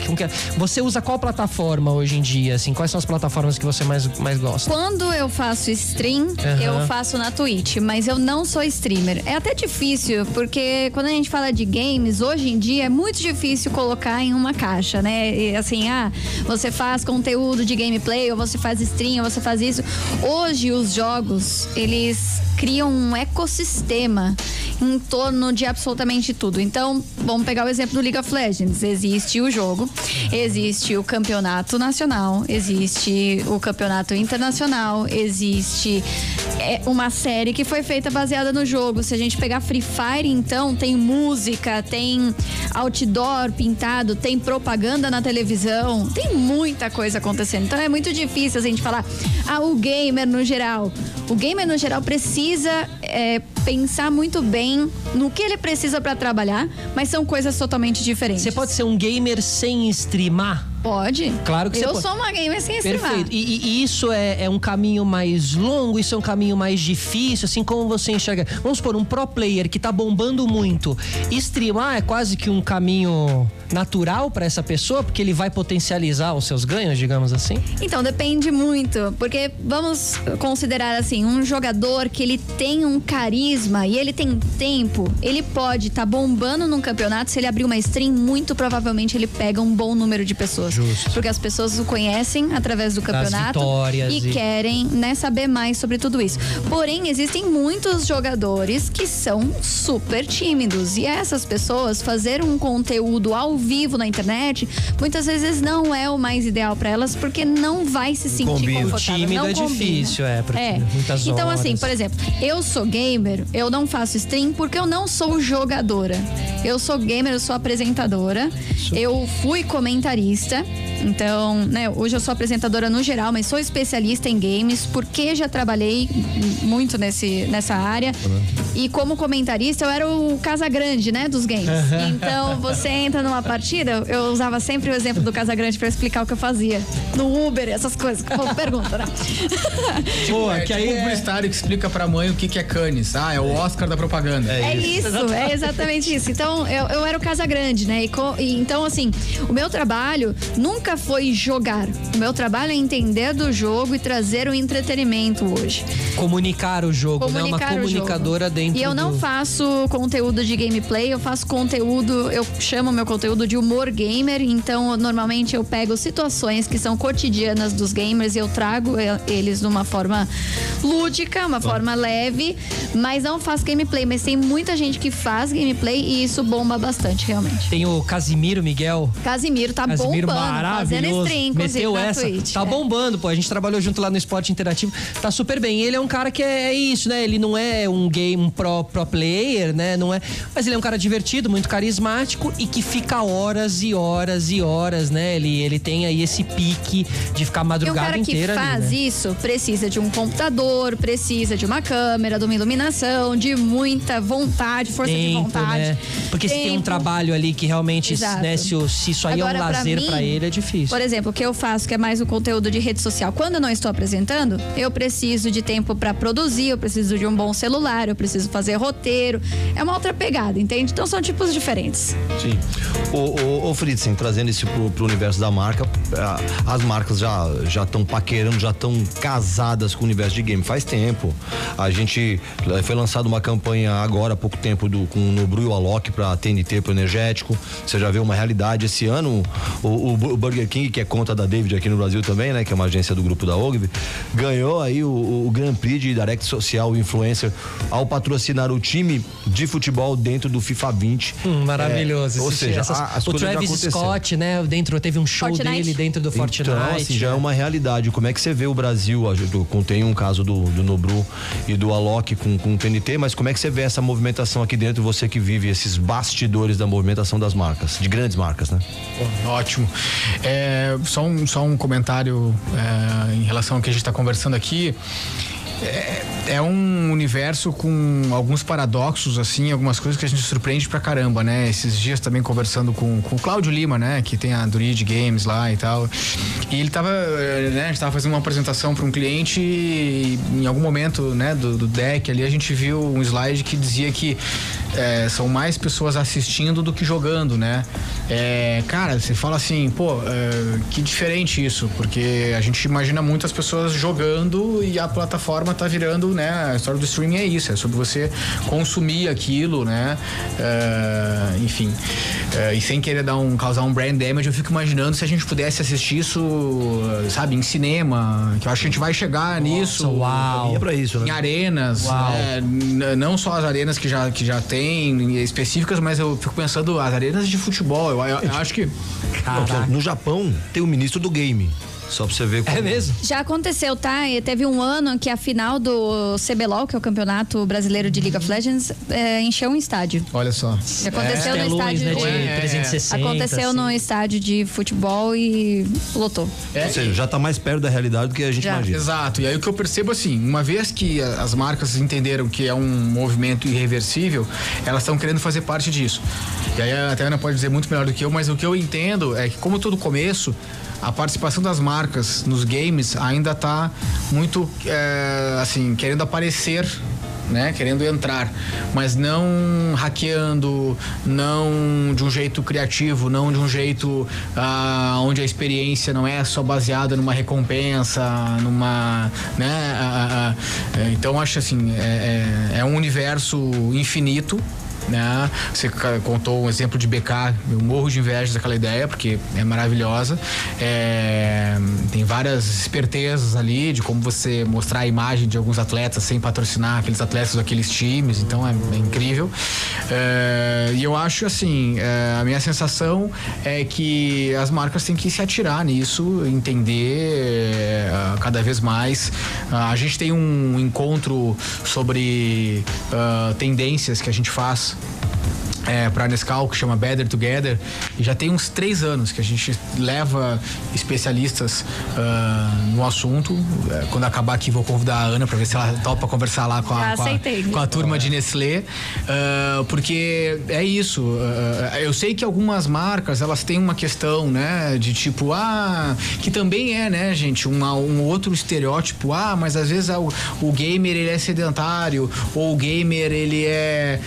Você usa qual plataforma hoje em dia? Assim, quais são as plataformas que você mais, mais gosta? Quando eu faço stream, Aham. eu faço na Twitch, mas eu não sou streamer. É até difícil, porque quando a gente fala de games, hoje em dia é muito difícil colocar em uma caixa, né? E assim, ah, você faz conteúdo de gameplay, ou você faz stream, ou você faz isso. Hoje os jogos, eles criam um ecossistema em torno de absolutamente tudo. Então, vamos pegar o exemplo do League of Legends. Existe o jogo, existe o campeonato nacional, existe o campeonato internacional, existe é, uma série que foi feita baseada no jogo. Se a gente pegar Free Fire, então, tem música, tem outdoor pintado, tem propaganda na televisão, tem muita coisa acontecendo. Então é muito difícil a gente falar, ah, o gamer no geral. O gamer no geral precisa é, pensar muito bem no que ele precisa para trabalhar, mas são coisas totalmente diferentes. Você pode ser um gamer sem streamar? Pode? Claro que você Eu pode. sou uma gamer sem streamar. Perfeito. E, e- e isso é, é um caminho mais longo, isso é um caminho mais difícil, assim como você enxerga. Vamos supor, um pro player que tá bombando muito. Streamar é quase que um caminho natural para essa pessoa, porque ele vai potencializar os seus ganhos, digamos assim. Então, depende muito, porque vamos considerar assim, um jogador que ele tem um carisma e ele tem tempo, ele pode estar bombando num campeonato, se ele abrir uma stream, muito provavelmente ele pega um bom número de pessoas. Justo. Porque as pessoas o conhecem através do campeonato e, e- querem, né, saber mais sobre tudo isso. Porém, existem muitos jogadores que são super tímidos e essas pessoas fazer um conteúdo ao vivo na internet, muitas vezes não é o mais ideal para elas porque não vai se sentir Combina. confortável. Tímido não é combina. difícil, é, porque muitas Então horas. assim, por exemplo, eu sou gamer, eu não faço stream porque eu não sou jogadora. Eu sou gamer, eu sou apresentadora. Eu fui comentarista. Então, né, hoje eu sou apresentadora no geral, mas sou especialista em games porque já trabalhei muito nesse, nessa área. E como comentarista, eu era o Casagrande, né, dos games. Então, você entra numa partida, eu usava sempre o exemplo do Casagrande para explicar o que eu fazia. No Uber, essas coisas. que o povo pergunta, né? Tipo, é, tipo um publicitário que explica pra mãe o que, que é Cannes. Ah, é o Oscar da propaganda. É isso, é exatamente isso. Então, eu, eu era o Casa Grande, né? E, co- e então, assim, o meu trabalho nunca foi jogar. O meu trabalho é entender do jogo e trazer o entretenimento hoje. Comunicar o jogo, né? Uma Comunicar o comunicadora jogo. dentro E eu não do... faço conteúdo de gameplay, eu faço conteúdo, eu chamo meu conteúdo de humor gamer. Então, normalmente eu pego situações que são cotidianas dos gamers e eu trago eh, eles de uma forma lúdica, uma forma leve, mas não faço gameplay. Mas tem muita gente que faz gameplay e isso bomba bastante, realmente. Tem o Casimiro Miguel. Casimiro tá Casimiro bombando, fazendo maravilhoso. stream, inclusive, essa. Twitch. Tá é. bombando, pô. A gente trabalhou junto lá no Esporte Interativo. Tá super bem. Ele é um cara que é, é isso, né? Ele não é um game um pro, pro player, né? Não é. Mas ele é um cara divertido, muito carismático e que fica horas e horas e horas, né? Ele, ele tem aí esse pique de ficar a E o madrugada cara que inteira ali, faz né? isso precisa de um computador, precisa de uma câmera, de uma iluminação, de muita vontade, força de Tempo, vontade. né? Porque se tem um Tempo. trabalho ali que realmente, Exato. né, se, o- se isso aí Agora, é um lazer pra ele, é difícil. Por exemplo, o que eu faço, que é mais o conteúdo de rede social. Quando eu não estou apresentando, eu preciso de tempo pra produzir, eu preciso de um bom celular, eu preciso fazer roteiro. É uma outra pegada, entende? Então são tipos diferentes. Sim. O, o, o Fritzen, trazendo isso pro, pro universo da marca, ah, as marcas já já estão paquerando, já estão casadas com o universo de game faz tempo. A gente eh, foi lançada uma campanha agora há pouco tempo do com o Nobru e o Alok para TNT pro energético. Você já vê uma realidade esse ano o, o, Burger King, que é conta da David aqui no Brasil também, né, que é uma agência do grupo da Ogilvy, ganhou aí o, o Grand Prix de Direct Social Influencer ao patrocinar o time de futebol dentro do FIFA 20. Hum, maravilhoso. É, ou seja, essas- as o coisas Travis. Scott, né? Dentro teve um show Fortnite. dele dentro do Fortnite. Então, assim, já é né? uma realidade. Como é que você vê o Brasil? Contém um caso do, do Nobru e do Alok com, com o TNT, mas como é que você vê essa movimentação aqui dentro, você que vive esses bastidores da movimentação das marcas, de grandes marcas, né? Ótimo. É, só, um, só um comentário é, em relação ao que a gente está conversando aqui. É, é um universo com alguns paradoxos, assim, algumas coisas que a gente surpreende pra caramba, né? Esses dias também conversando com, com o Cláudio Lima, né? Que tem a Druid Games lá e tal. E ele tava, eh, né? A gente tava fazendo uma apresentação para um cliente e em algum momento, né? Do, do deck ali, a gente viu um slide que dizia que eh, são mais pessoas assistindo do que jogando, né? É, cara, você fala assim, pô, que diferente isso, porque a gente imagina muitas pessoas jogando e a plataforma tá virando, né? A história do streaming é isso, é sobre você consumir aquilo, né? Eh, enfim. Eh, e sem querer dar um, causar um brand damage, eu fico imaginando se a gente pudesse assistir isso, sabe, em cinema, que eu acho que a gente vai chegar nisso. uau. É pra isso, Em né? arenas, Uau. né? N- não só as arenas que já, que já tem específicas, mas eu fico pensando as arenas de futebol. Eu, eu- eu acho que Caraca. No Japão, tem o ministro do game. Só pra você ver como. É mesmo? Já aconteceu, tá? E Teve um ano que a final do CBLOL, que é o Campeonato Brasileiro de League of Legends, é, encheu um estádio. Olha só. Aconteceu no Telões, estádio né, de... É, 360. Aconteceu no assim. estádio de futebol e lotou. É, Ou seja, já tá mais perto da realidade do que a gente Já. imagina. Exato. E aí o que eu percebo assim, uma vez que as marcas entenderam que é um movimento irreversível, elas estão querendo fazer parte disso. E aí até a Ana pode dizer muito melhor do que eu, mas o que eu entendo é que como todo começo, a participação das marcas nos games ainda tá muito é, assim, querendo aparecer né, querendo entrar, mas não hackeando, não de um jeito criativo, não de um jeito ah, onde a experiência não é só baseada numa recompensa, numa, né, ah, ah, é, então acho assim é, é- é um universo infinito. Né? Você contou um exemplo de BK, eu morro de inveja daquela ideia, porque é maravilhosa. É, tem várias espertezas ali de como você mostrar a imagem de alguns atletas sem patrocinar aqueles atletas daqueles times, então é, é incrível. É, e eu acho assim, é, a minha sensação é que as marcas têm que se atirar nisso, entender é, cada vez mais. Ah, a gente tem um encontro sobre ah, tendências que a gente faz é, para Nescau, que chama Better Together, e já tem uns três anos que a gente leva especialistas ah, no assunto. É, quando acabar aqui, vou convidar a Ana para ver se ela topa conversar lá com a, com a, com a turma de Nestlé, ah, porque é isso. ah, eu sei que algumas marcas elas têm uma questão, né, de tipo, ah, que também é, né, gente, uma, um outro estereótipo. Ah, mas às vezes o, o gamer ele é sedentário ou o gamer ele é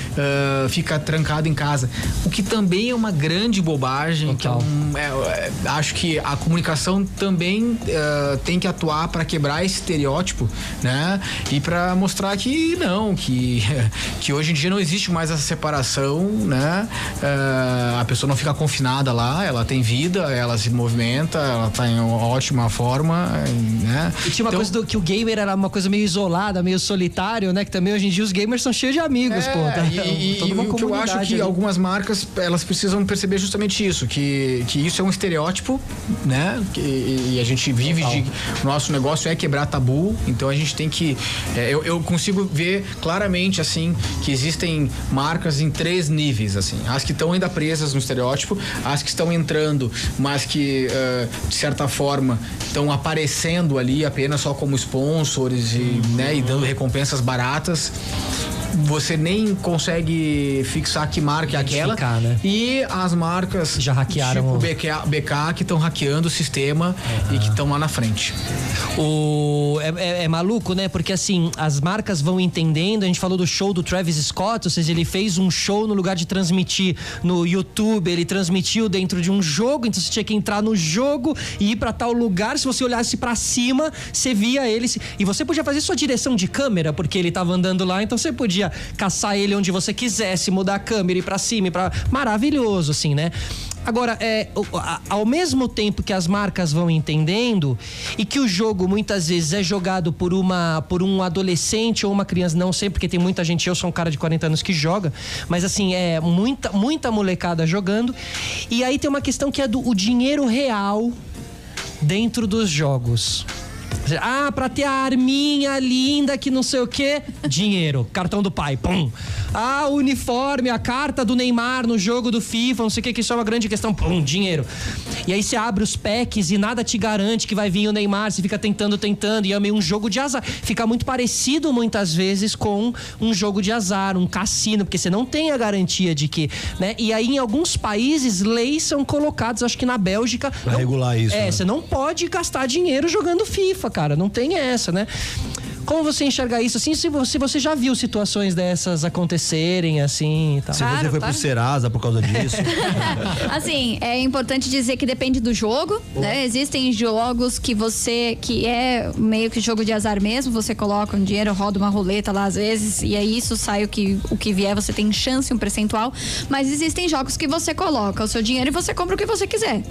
fica trancado em casa, o que também é uma grande bobagem. Que é um- é- é- acho que a comunicação também ah, tem que atuar para quebrar esse estereótipo, né? E para mostrar que não, que, que hoje em dia não existe mais essa separação, né? Ah, a pessoa não fica confinada lá, ela tem vida, ela se movimenta, ela tá em ótima forma, né? E tinha uma Então- coisa do, que o gamer era uma coisa meio isolada, meio solitário, né? Que também hoje em dia os gamers são cheios de amigos, É, pô. Tá, e, e- e o que eu acho comunidade que ali. algumas marcas, elas precisam perceber justamente isso, que, que isso é um estereótipo, né? Que- e a gente vive de... O nosso negócio é quebrar tabu, então a gente tem que... é, eu, eu consigo ver claramente, assim, que existem marcas em três níveis, assim. As que estão ainda presas no estereótipo, as que estão entrando, mas que, eh, de certa forma, estão aparecendo ali apenas só como sponsors e, né, e dando recompensas baratas. Você nem consegue fixar que marca é aquela. Né? E as marcas Já hackearam tipo o- BK, BK que estão hackeando o sistema e que estão lá na frente. O, é, é- é maluco, né? Porque assim, as marcas vão entendendo. A gente falou do show do Travis Scott, ou seja, ele fez um show no lugar de transmitir no YouTube, ele transmitiu dentro de um jogo, então você tinha que entrar no jogo e ir pra tal lugar. Se você olhasse pra cima, você via ele. E você podia fazer sua direção de câmera, porque ele tava andando lá, então você podia caçar ele onde você quisesse, mudar a câmera, ir pra cima, ir pra. Maravilhoso, assim, né? Agora, é, ao mesmo tempo que as marcas vão entendendo e que o jogo muitas vezes é jogado por uma por um adolescente ou uma criança, não sei, porque tem muita gente, eu sou um cara de 40 anos que joga, mas assim, é muita, muita molecada jogando. E aí tem uma questão que é do o dinheiro real dentro dos jogos. Ah, pra ter a arminha linda que não sei o quê, dinheiro, cartão do pai, pum. Ah, o uniforme, a carta do Neymar no jogo do FIFA, não sei o que, que isso é uma grande questão, pum, dinheiro. E aí você abre os packs e nada te garante que vai vir o Neymar, você fica tentando, tentando, e é meio um jogo de azar. Fica muito parecido muitas vezes com um jogo de azar, um cassino, porque você não tem a garantia de que, né? E aí em alguns países leis são colocadas, acho que na Bélgica, Pra não- regular isso, É, né? você não pode gastar dinheiro jogando FIFA, cara. Não tem essa, né? Como você enxerga isso assim? Se você, você já viu situações dessas acontecerem assim e tal? Se Claro, você foi claro. pro Serasa por causa disso. Assim, é importante dizer que depende do jogo, né? Existem jogos que você, que é meio que jogo de azar mesmo, você coloca um dinheiro, roda uma roleta lá às vezes, e aí isso sai o que, o que vier, você tem chance, um percentual. Mas existem jogos que você coloca o seu dinheiro e você compra o que você quiser.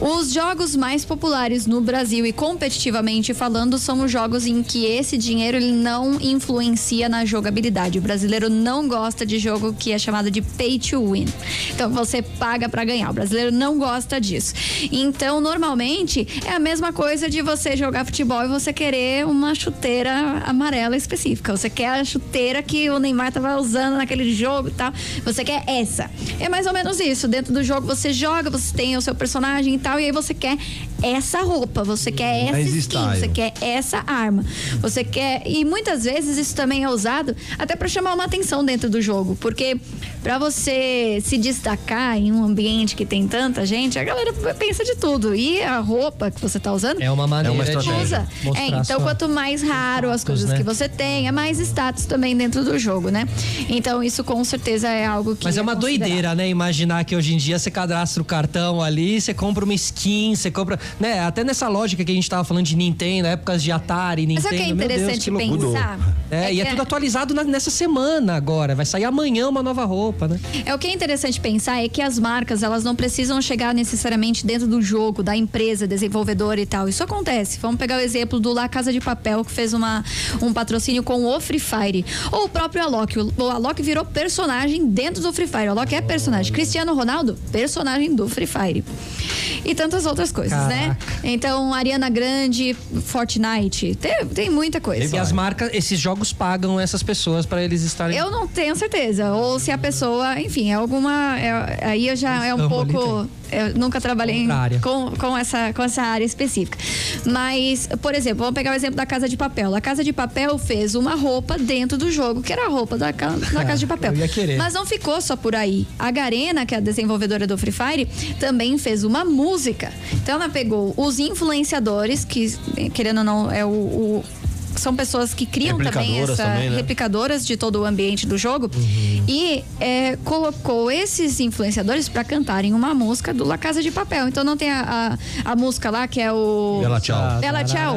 Os jogos mais populares no Brasil e competitivamente falando são os jogos em que esse dinheiro ele não influencia na jogabilidade. O brasileiro não gosta de jogo que é chamado de pay to win. Então você paga pra ganhar. O brasileiro não gosta disso. Então, normalmente é a mesma coisa de você jogar futebol e você querer uma chuteira amarela específica. Você quer a chuteira que o Neymar tava usando naquele jogo e tal. Você quer essa. É mais ou menos isso. Dentro do jogo você joga, você tem o seu personagem e tal, e aí você quer essa roupa, você quer essa skin, você quer essa arma. Você quer. E muitas vezes isso também é usado até pra chamar uma atenção dentro do jogo. Porque pra você se destacar em um ambiente que tem tanta gente, a galera pensa de tudo. E a roupa que você tá usando É uma maneira É uma estratégia. usa. É, então quanto mais raro as coisas né? que você tem, é mais status também dentro do jogo, né? Então isso com certeza é algo que Mas é uma considerado. doideira, né? Imaginar que hoje em dia você cadastra o cartão ali, você compra uma skin, você compra. Né? Até nessa lógica que a gente tava falando de Nintendo, épocas de Atari, Mas Nintendo. sabe o que é Deus, interessante loucura. pensar? É, e é que tudo atualizado na- nessa semana agora. Vai sair amanhã uma nova roupa, né? É o que é interessante pensar é que as marcas elas não precisam chegar necessariamente dentro do jogo, da empresa, desenvolvedora e tal. Isso acontece. Vamos pegar o exemplo do La Casa de Papel que fez uma, um patrocínio com o Free Fire. Ou o próprio Alok. O, o Alok virou personagem dentro do Free Fire. O Alok é personagem. Cristiano Ronaldo, personagem do Free Fire. E tantas outras coisas, né? Então, Ariana Grande, Fortnite. Tem, tem muita coisa. E as marcas, esses jogos pagam essas pessoas pra eles estarem. Eu não tenho certeza. Ou se a pessoa, enfim, é alguma. é- aí eu já é um ali, pouco. Eu nunca trabalhei com, com, essa, com essa área específica. Mas, por exemplo, vamos pegar o exemplo da Casa de Papel. A Casa de Papel fez uma roupa dentro do jogo, que era a roupa da, da Casa de Papel. Mas não ficou só por aí. A Garena, que é a desenvolvedora do Free Fire, também fez uma música. Então ela pegou os influenciadores, que, querendo ou não, é o- o são pessoas que criam também essa também, né? replicadoras de todo o ambiente do jogo e é, colocou esses influenciadores para cantarem uma música do La Casa de Papel. Então não tem a, a, a música lá que é o Bela tchau. Bela Tchau.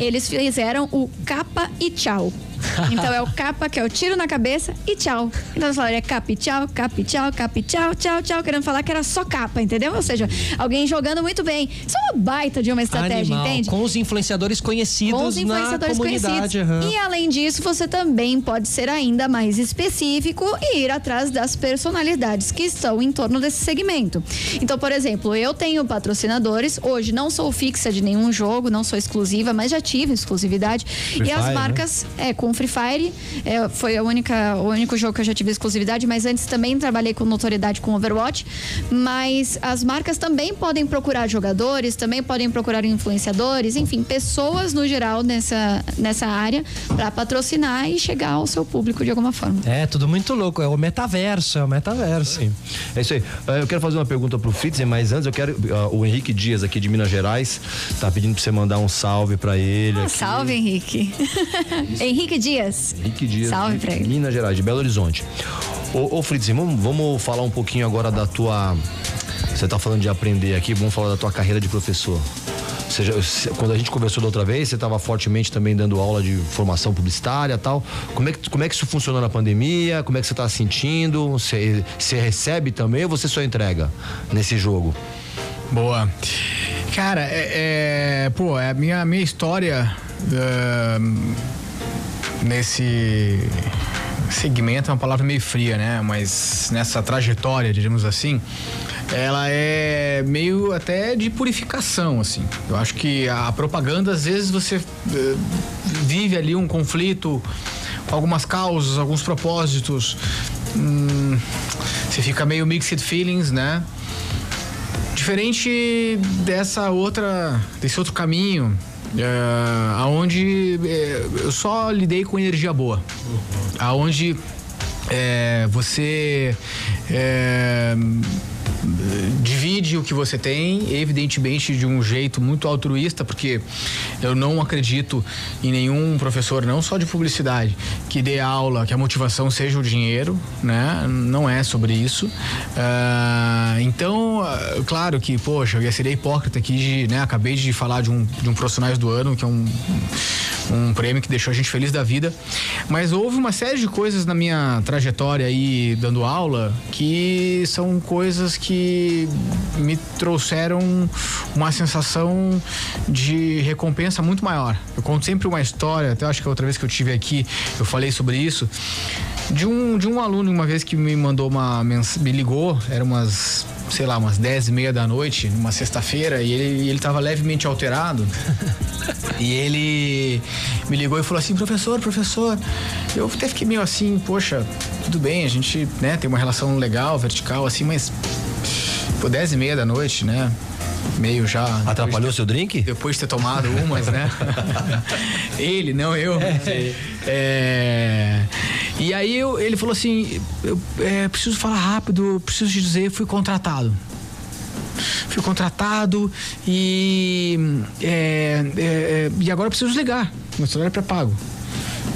Eles fizeram o Capa e Tchau. Então é o capa, que é o tiro na cabeça e tchau. Então eles falaram, é cap, tchau, cap, tchau, cap, tchau, tchau, tchau, querendo falar que era só capa, entendeu? Ou seja, alguém jogando muito bem. Isso é uma baita de uma estratégia, Animal, entende? Com os influenciadores conhecidos com os influenciadores na comunidade. conhecidos. aham. E além disso, você também pode ser ainda mais específico e ir atrás das personalidades que estão em torno desse segmento. Então, por exemplo, eu tenho patrocinadores, hoje não sou fixa de nenhum jogo, não sou exclusiva, mas já tive exclusividade. e as Fire, né? marcas, é, com Free Fire, é, foi a única, o único jogo que eu já tive exclusividade, mas antes também trabalhei com notoriedade com Overwatch. Mas as marcas também podem procurar jogadores, também podem procurar influenciadores, enfim, pessoas no geral nessa, nessa área para patrocinar e chegar ao seu público de alguma forma. É, tudo muito louco. É o metaverso, é o metaverso. É isso aí. Eh, Eu quero fazer uma pergunta pro Fritzen, mas antes eu quero. ah, o Henrique Dias, aqui de Minas Gerais, tá pedindo pra você mandar um salve pra ele. Ah, aqui. salve, Henrique. Henrique Dias. Henrique Dias, Salve pra ele. Minas Gerais, de Belo Horizonte. Ô, ô Fritzen, vamos, vamos falar um pouquinho agora da tua. Você tá falando de aprender aqui, vamos falar da tua carreira de professor. Ou seja, se- quando a gente conversou da outra vez, você estava fortemente também dando aula de formação publicitária e tal. Como é, que, como é que isso funcionou na pandemia? Como é que você está sentindo? Você, você recebe também ou você só entrega nesse jogo? Boa. Cara, é, é- pô, é a minha, minha história ahn, nesse segmento é uma palavra meio fria, né? Mas nessa trajetória, diríamos assim, ela é meio até de purificação, assim. Eu acho que a propaganda, às vezes, você eh, vive ali um conflito com algumas causas, alguns propósitos. Hum, você fica meio mixed feelings, né? Diferente dessa outra, desse outro caminho, é, aonde é, eu só lidei com energia boa, aonde é, você é, divide o que você tem, evidentemente de um jeito muito altruísta, porque eu não acredito em nenhum professor, não só de publicidade, que dê aula, que a motivação seja o dinheiro, né? Não é sobre isso. Ah, então, ah, claro que, poxa, eu ia ser hipócrita aqui de, né? Acabei de falar de um, de um profissionais do ano, que é um, um prêmio que deixou a gente feliz da vida. Mas houve uma série de coisas na minha trajetória aí dando aula que são coisas que me trouxeram uma sensação de recompensa muito maior. Eu conto sempre uma história, até acho que outra vez que eu tive aqui eu falei sobre isso. De um, de um aluno, uma vez que me mandou uma me ligou, era umas, sei lá, umas 10 e meia da noite, numa sexta-feira, e ele, ele tava levemente alterado. E ele me ligou e falou assim, professor, professor, eu até fiquei meio assim, poxa, tudo bem, a gente né, tem uma relação legal, vertical, assim, mas pô, 10 e meia da noite, né? Meio já. Atrapalhou seu drink? Depois de ter tomado umas, né? ele, não eu. É, E aí eu- ele falou assim: eu é, preciso falar rápido, preciso te dizer, fui contratado. Fui contratado e. é, é, é, e agora eu preciso desligar. Meu celular é pré-pago.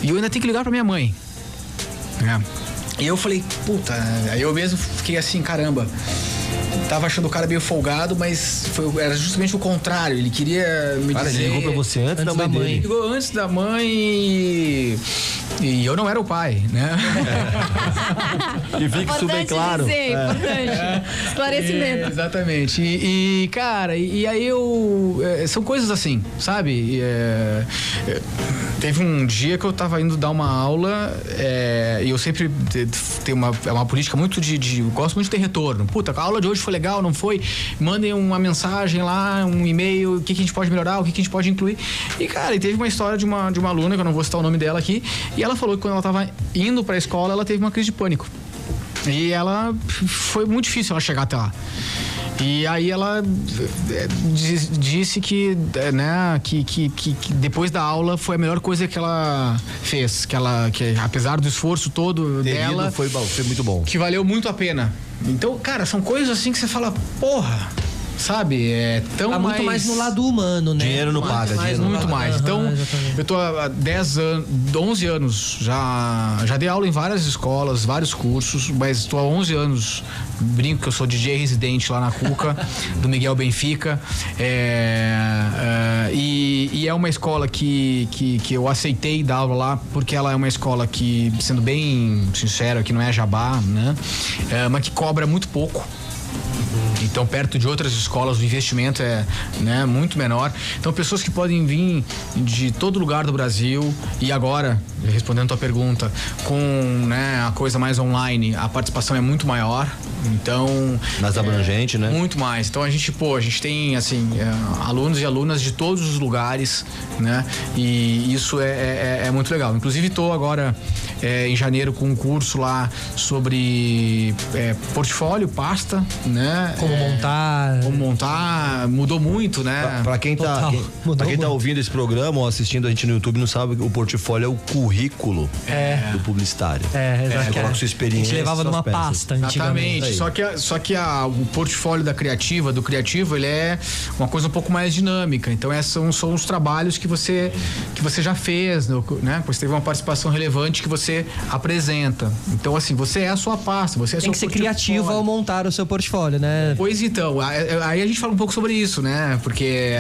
E eu ainda tenho que ligar pra minha mãe. É. E eu falei, puta, aí eu mesmo fiquei assim, caramba. Tava achando o cara meio folgado, mas foi- era justamente o contrário. Ele queria me Cara, dizer. ele ligou pra você antes, Antes da mãe da mãe. Ligou antes da mãe e. E eu não era o pai, né? E fique isso bem Importante claro. dizer, importante. É, Esclarecimento. exatamente. E, e, cara, e, e aí eu. é, são coisas assim, sabe? E, é, é, teve um dia que eu tava indo dar uma aula é, e eu sempre te- tenho uma, é uma política muito de, de- Eu gosto muito de ter retorno. Puta, a aula de hoje foi legal, não foi? Mandem uma mensagem lá, um e-mail, o que, que a gente pode melhorar, o que, que a gente pode incluir. E, cara, e teve uma história de uma, de uma aluna, que eu não vou citar o nome dela aqui, e ela falou que quando ela tava indo pra escola, ela teve uma crise de pânico. E ela foi muito difícil ela chegar até lá. E aí ela eh, disse que, eh, né, que, que, que, depois da aula foi a melhor coisa que ela fez. Que ela, que apesar do esforço todo Ter dela, foi, bom, foi muito bom. que valeu muito a pena. Então, cara, são coisas assim que você fala, porra, sabe? É tão Tá muito mais no lado humano, né? Dinheiro não paga, mais dinheiro muito lado- mais. Então, exatamente. eu tô há 10 anos, 11 anos, já, já dei aula em várias escolas, vários cursos, mas estou há 11 anos, brinco que eu sou DJ residente lá na Cuca, do Miguel Benfica, é, é, e, e é uma escola que, que, que eu aceitei dar aula lá, porque ela é uma escola que, sendo bem sincero, que não é jabá, né, é, mas que cobra muito pouco. Então, perto de outras escolas, o investimento é né, muito menor. Então, pessoas que podem vir de todo lugar do Brasil e agora, respondendo a tua pergunta, com né, a coisa mais online, a participação é muito maior. Então. Mais é, abrangente, né? Muito mais. Então, a gente, pô, a gente tem, assim, é, alunos e alunas de todos os lugares, né? E isso é, é- é muito legal. Inclusive, estou agora é, em janeiro com um curso lá sobre é, portfólio, pasta, né? Como É, montar. como montar, mudou muito, né? pra quem tá, Total. quem, Mudou pra quem tá muito. ouvindo esse programa ou assistindo a gente no YouTube não sabe que o portfólio é o currículo É. do publicitário. É, Você exato. coloca sua experiência. A gente levava numa peças. pasta antigamente. Exatamente. Aí. Só que, a- só que a- o portfólio da criativa, do criativo, ele é uma coisa um pouco mais dinâmica. Então, esses são, são os trabalhos que você, que você já fez, no- né? Você teve uma participação relevante que você apresenta. Então, assim, você é a sua pasta, você é Tem que ser criativo ao montar o seu portfólio, né? Pois então, aí a gente fala um pouco sobre isso, né? Porque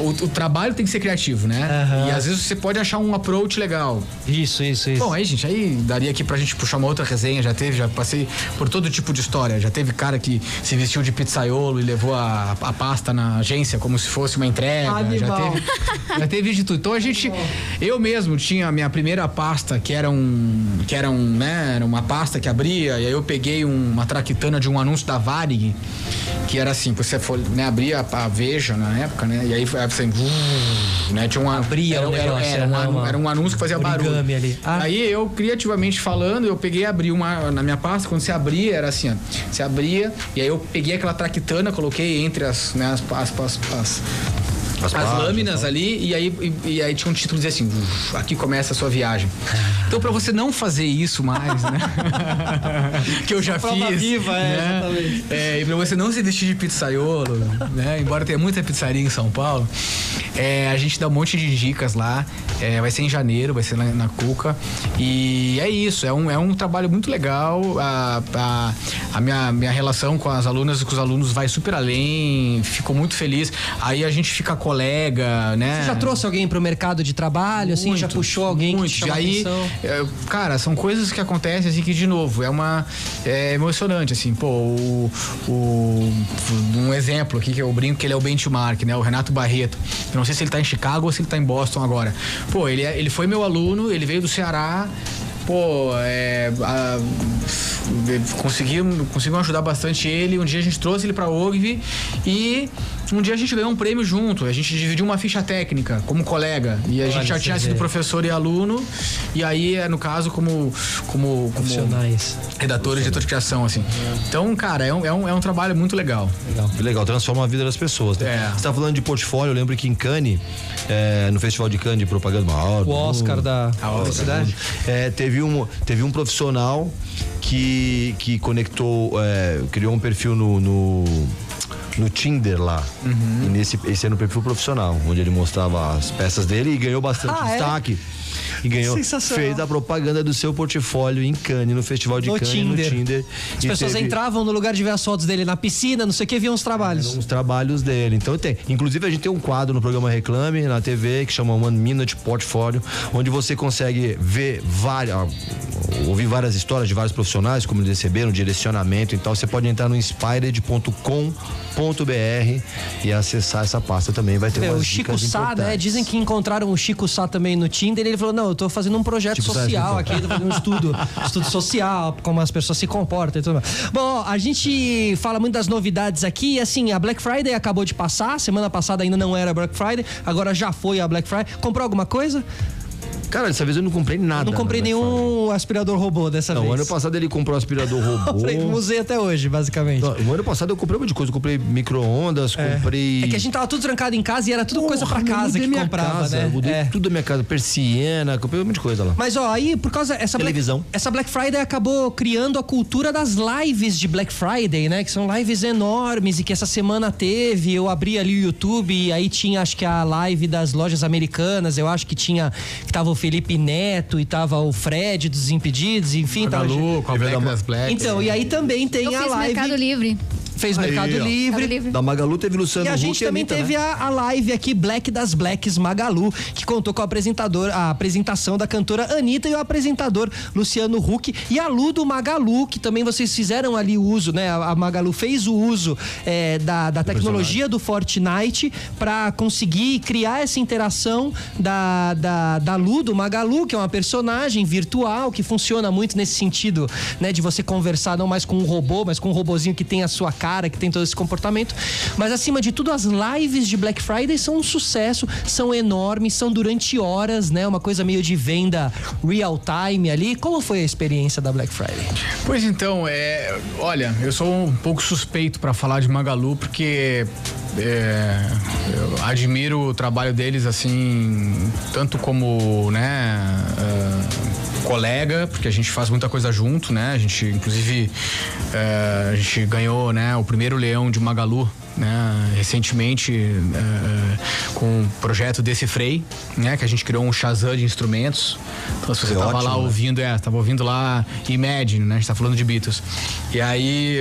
o, o trabalho tem que ser criativo, né? Aham. E às vezes você pode achar um approach legal. Isso, isso, isso. Bom, aí, gente, aí daria aqui pra gente puxar uma outra resenha. Já teve, já passei por todo tipo de história. Já teve cara que se vestiu de pizzaiolo e levou a, a pasta na agência como se fosse uma entrega. Já Animal. teve, já teve de tudo. Então a gente. Eu mesmo tinha a minha primeira pasta, que era um. Que era um, né? Era uma pasta que abria, e aí eu peguei um- uma traquitana de um anúncio da Varig, que era assim, você for, né, abria a, a Veja na época, né? E aí foi- aí você. Né, tinha uma, Abria era, o era, negócio, era, um, era anu- uma- era um anúncio que fazia barulho. ali. Ah. Aí eu, criativamente falando, eu peguei e abri uma. Na minha pasta, quando você abria, era assim, ó. Você abria, e aí eu peguei aquela traquitana, coloquei entre as, né, as, as, as, as- As as lâminas ali e aí, e, e aí tinha um título que dizia assim: "Uf, aqui começa a sua viagem. Então, pra você não fazer isso mais, né? que eu já fiz. viva, é, né? exatamente. É, e pra você não se vestir de pizzaiolo, né? Embora tenha muita pizzaria em São Paulo, é, a gente dá um monte de dicas lá. É, vai ser em janeiro, vai ser na, na Cuca. E é isso, é um, é um trabalho muito legal. A, a, a minha, minha relação com as alunas e com os alunos vai super além. Fico muito feliz. Aí a gente fica colega, né? Você já trouxe alguém pro mercado de trabalho, assim? já Muito, puxou alguém muito. que te aí, atenção? é, cara, são coisas que acontecem assim que de novo é uma é emocionante assim. Pô, o, o- um exemplo aqui que eu brinco que ele é o benchmark, né? O Renato Barreto. Eu não sei se ele tá em Chicago ou se ele tá em Boston agora. Pô, ele é- ele foi meu aluno, ele veio do Ceará. Pô, é, a, conseguimos, conseguimos ajudar bastante ele. Um dia a gente trouxe ele pra OGV e um dia a gente ganhou um prêmio junto. A gente dividiu uma ficha técnica como colega. E a Olha, gente já tinha sido professor e aluno. E aí, é, no caso, como, como, como Profissionais. redator e diretor de criação, assim. Então, cara, é um, é um, é um trabalho muito legal. Que legal, transforma a vida das pessoas. né? É. Você tá falando de portfólio, eu lembro que em Cannes, é, no Festival de Cannes de propaganda maior. O Oscar da publicidade. É, teve, um, teve um profissional que, que conectou, é, criou um perfil no, no, no Tinder lá. Uhum. E nesse, esse era um perfil profissional, onde ele mostrava as peças dele e ganhou bastante Ah, é? E ganhou, fez a propaganda do seu portfólio em Cannes, no Festival de No Cannes, Tinder. no Tinder. As pessoas teve- entravam no lugar de ver as fotos dele na piscina, não sei o que, viam os trabalhos. os trabalhos dele. Então tem. Inclusive a gente tem um quadro no programa Reclame na TV que chama One Minute Portfolio, onde você consegue ver várias, ouvir várias histórias de vários profissionais, como eles receberam, direcionamento e tal. Você pode entrar no inspired.com.br e acessar essa pasta também. Vai ter Meu, umas o Chico Sá, né? Dizem que encontraram o Chico Sá também no Tinder e ele falou: Não, eu tô fazendo um projeto Sá é social Chico. aqui, tô fazendo um estudo, estudo social, como as pessoas se comportam e tudo mais. Bom, a gente fala muito das novidades aqui, e assim, a Black Friday acabou de passar, semana passada ainda não era Black Friday, agora já foi a Black Friday. Comprou alguma coisa? Cara, dessa vez eu não comprei nada. Não comprei Black nenhum aspirador robô dessa. Não, vez. ano passado ele comprou aspirador robô. Comprei, usei até hoje, basicamente. Não, o ano passado eu comprei um monte de coisa. Eu comprei micro-ondas, comprei. É que a gente tava tudo trancado em casa e era tudo coisa pra eu casa que comprava, casa, né? eu Mudei É. tudo da minha casa. Persiana, comprei um monte de coisa lá. Mas ó, aí por causa essa Televisão. Black, essa Black Friday acabou criando a cultura das lives de Black Friday, né? Que são lives enormes e que essa semana teve. Eu abri ali o YouTube e aí tinha acho que a live das lojas americanas. Eu acho que tinha que tava Felipe Neto e tava o Fred dos Impedidos, enfim, tava Magalu, com a Black das Black. Então, e aí também tem Eu a fiz live Mercado Livre. Fez Aí, Mercado ó. Livre. Mercado Livre. Da Magalu teve Luciano E a Huck gente também Anitta, teve né? a, a live aqui, Black das Blacks Magalu, que contou com o apresentador, a apresentação da cantora Anitta e o apresentador Luciano Huck e a Lu do Magalu, que também vocês fizeram ali o uso, né? A, a Magalu fez o uso é, da, da tecnologia do Fortnite para conseguir criar essa interação da, da, da Lu do Magalu, que é uma personagem virtual que funciona muito nesse sentido, né? De você conversar não mais com um robô, mas com um robozinho que tem a sua cara, que tem todo esse comportamento. Mas acima de tudo, as lives de Black Friday são um sucesso, são enormes, são durante horas, né? Uma coisa meio de venda real time ali. Como foi a experiência da Black Friday? Pois então, é, olha, eu sou um pouco suspeito para falar de Magalu porque é, eu admiro o trabalho deles assim, tanto como, né, ah, colega, porque a gente faz muita coisa junto, né? A gente, inclusive, é, a gente ganhou, né, o primeiro leão de Magalu. Né, recentemente é, com o projeto Decifrei, né, que a gente criou um Shazam de instrumentos. Então, se você Foi tava ótimo, lá né? ouvindo, é, tava ouvindo lá Imagine, né? A gente tá falando de Beatles. E aí,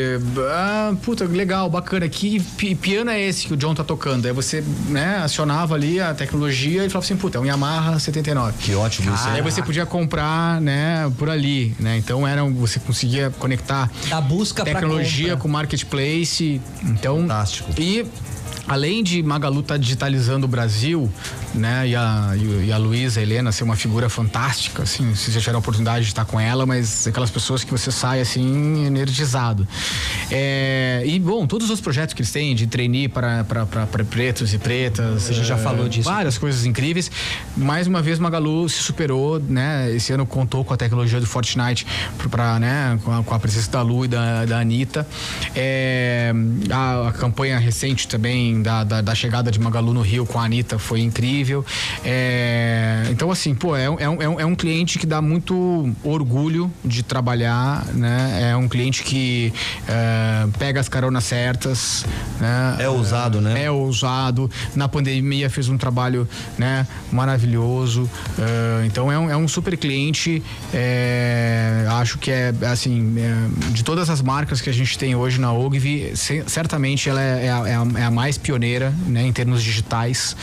ah, puta, legal, bacana. Que pi- piano é esse que o John tá tocando? Aí você, né, acionava ali a tecnologia e falava assim, puta, é um Yamaha 79. Que ótimo isso. Aí você podia comprar, né, por ali, né? Então era, um- você conseguia conectar Da busca tecnologia com marketplace. Então, Fantástico. E além de Magalu estar digitalizando o Brasil, né, e a, e a Luísa, a Helena, ser uma figura fantástica, assim, se você tiver a oportunidade de estar com ela, mas aquelas pessoas que você sai, assim, energizado. É, e, bom, todos os projetos que eles têm de trainee para, para, para, para pretos e pretas. A gente já é, falou disso. Várias coisas incríveis. Mais uma vez, Magalu se superou, né? Esse ano contou com a tecnologia do Fortnite para, né? Com a, com a presença da Lu e da, da Anitta. É, a, a campanha recente também da, da, da chegada de Magalu no Rio com a Anitta foi incrível. É, então, assim, pô, é, um- é, um, é um- é um cliente que dá muito orgulho de trabalhar, né? É um cliente que é, pega as caronas certas, né? É ousado, né? É ousado. Na pandemia fez um trabalho né, maravilhoso. Eh, então é um, é um super cliente. eh, acho que é assim, eh, de todas as marcas que a gente tem hoje na Ogvi, ce- certamente ela é, é a, é a- é a mais pioneira né, em termos digitais.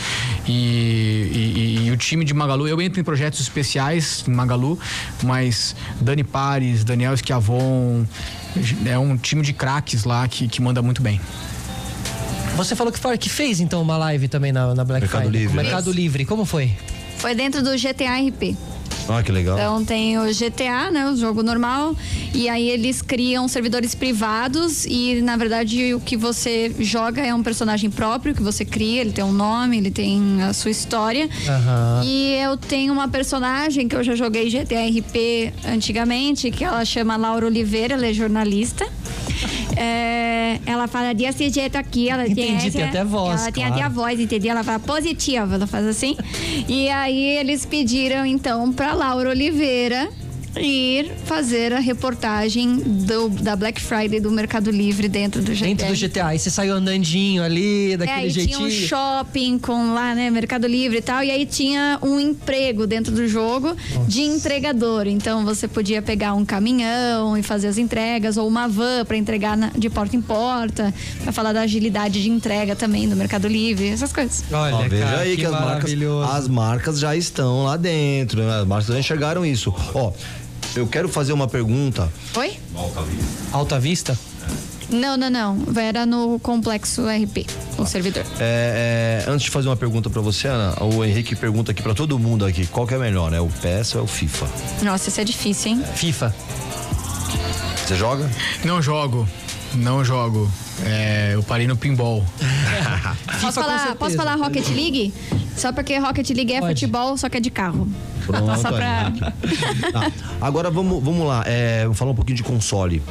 E, e- e- e o time de Magalu, eu entro em projetos especiais em Magalu, mas Dani Pares, Daniel Schiavon, é um time de craques lá que, que manda muito bem. Você falou que, foi- que fez então uma live também na, na Black Mercado Friday. Livre, com né? Mercado Livre. Como foi? Foi dentro do GTA RP. Ah, que legal. Então tem o GTA, né, o jogo normal, e aí eles criam servidores privados e na verdade o que você joga é um personagem próprio que você cria, ele tem um nome, ele tem a sua história. Aham. E eu tenho uma personagem que eu já joguei GTA RP antigamente, que ela chama Laura Oliveira, ela é jornalista. É, ela fala desse jeito aqui, ela tem, Entendi, essa- tem até voz, Ela tem claro. até a voz, entendeu? Ela fala positiva, ela faz assim. E aí eles pediram então pra Laura Oliveira ir fazer a reportagem do, da Black Friday do Mercado Livre dentro do GTA. Dentro do GTA. Aí você saiu andandinho ali, É, daquele aí jeitinho. tinha um shopping com lá, né, Mercado Livre e tal, e aí tinha um emprego dentro do jogo de entregador. Então você podia pegar um caminhão e fazer as entregas, ou uma van para entregar na- de porta em porta, para falar da agilidade de entrega também do Mercado Livre, essas coisas. Olha, Ó, veja cara, aí que, as marcas, maravilhoso. as marcas já estão lá dentro, né? As marcas já enxergaram isso. Ó, eu quero fazer uma pergunta. Oi? Alta Vista? Não, não, não. Era no complexo RP, o servidor. É, é, antes de fazer uma pergunta pra você, Ana, o Henrique pergunta aqui pra todo mundo aqui, qual que é melhor, né? O PES ou é o FIFA? Nossa, isso é difícil, hein? FIFA. Você joga? Não jogo. Não jogo. É, eu parei no pinball. Posso falar, posso falar Rocket League? Só porque Rocket League é Pode. futebol, só que é de carro. Pronto, Só pra-. Tá, Agora vamos, vamos lá, é, vamos falar um pouquinho de console.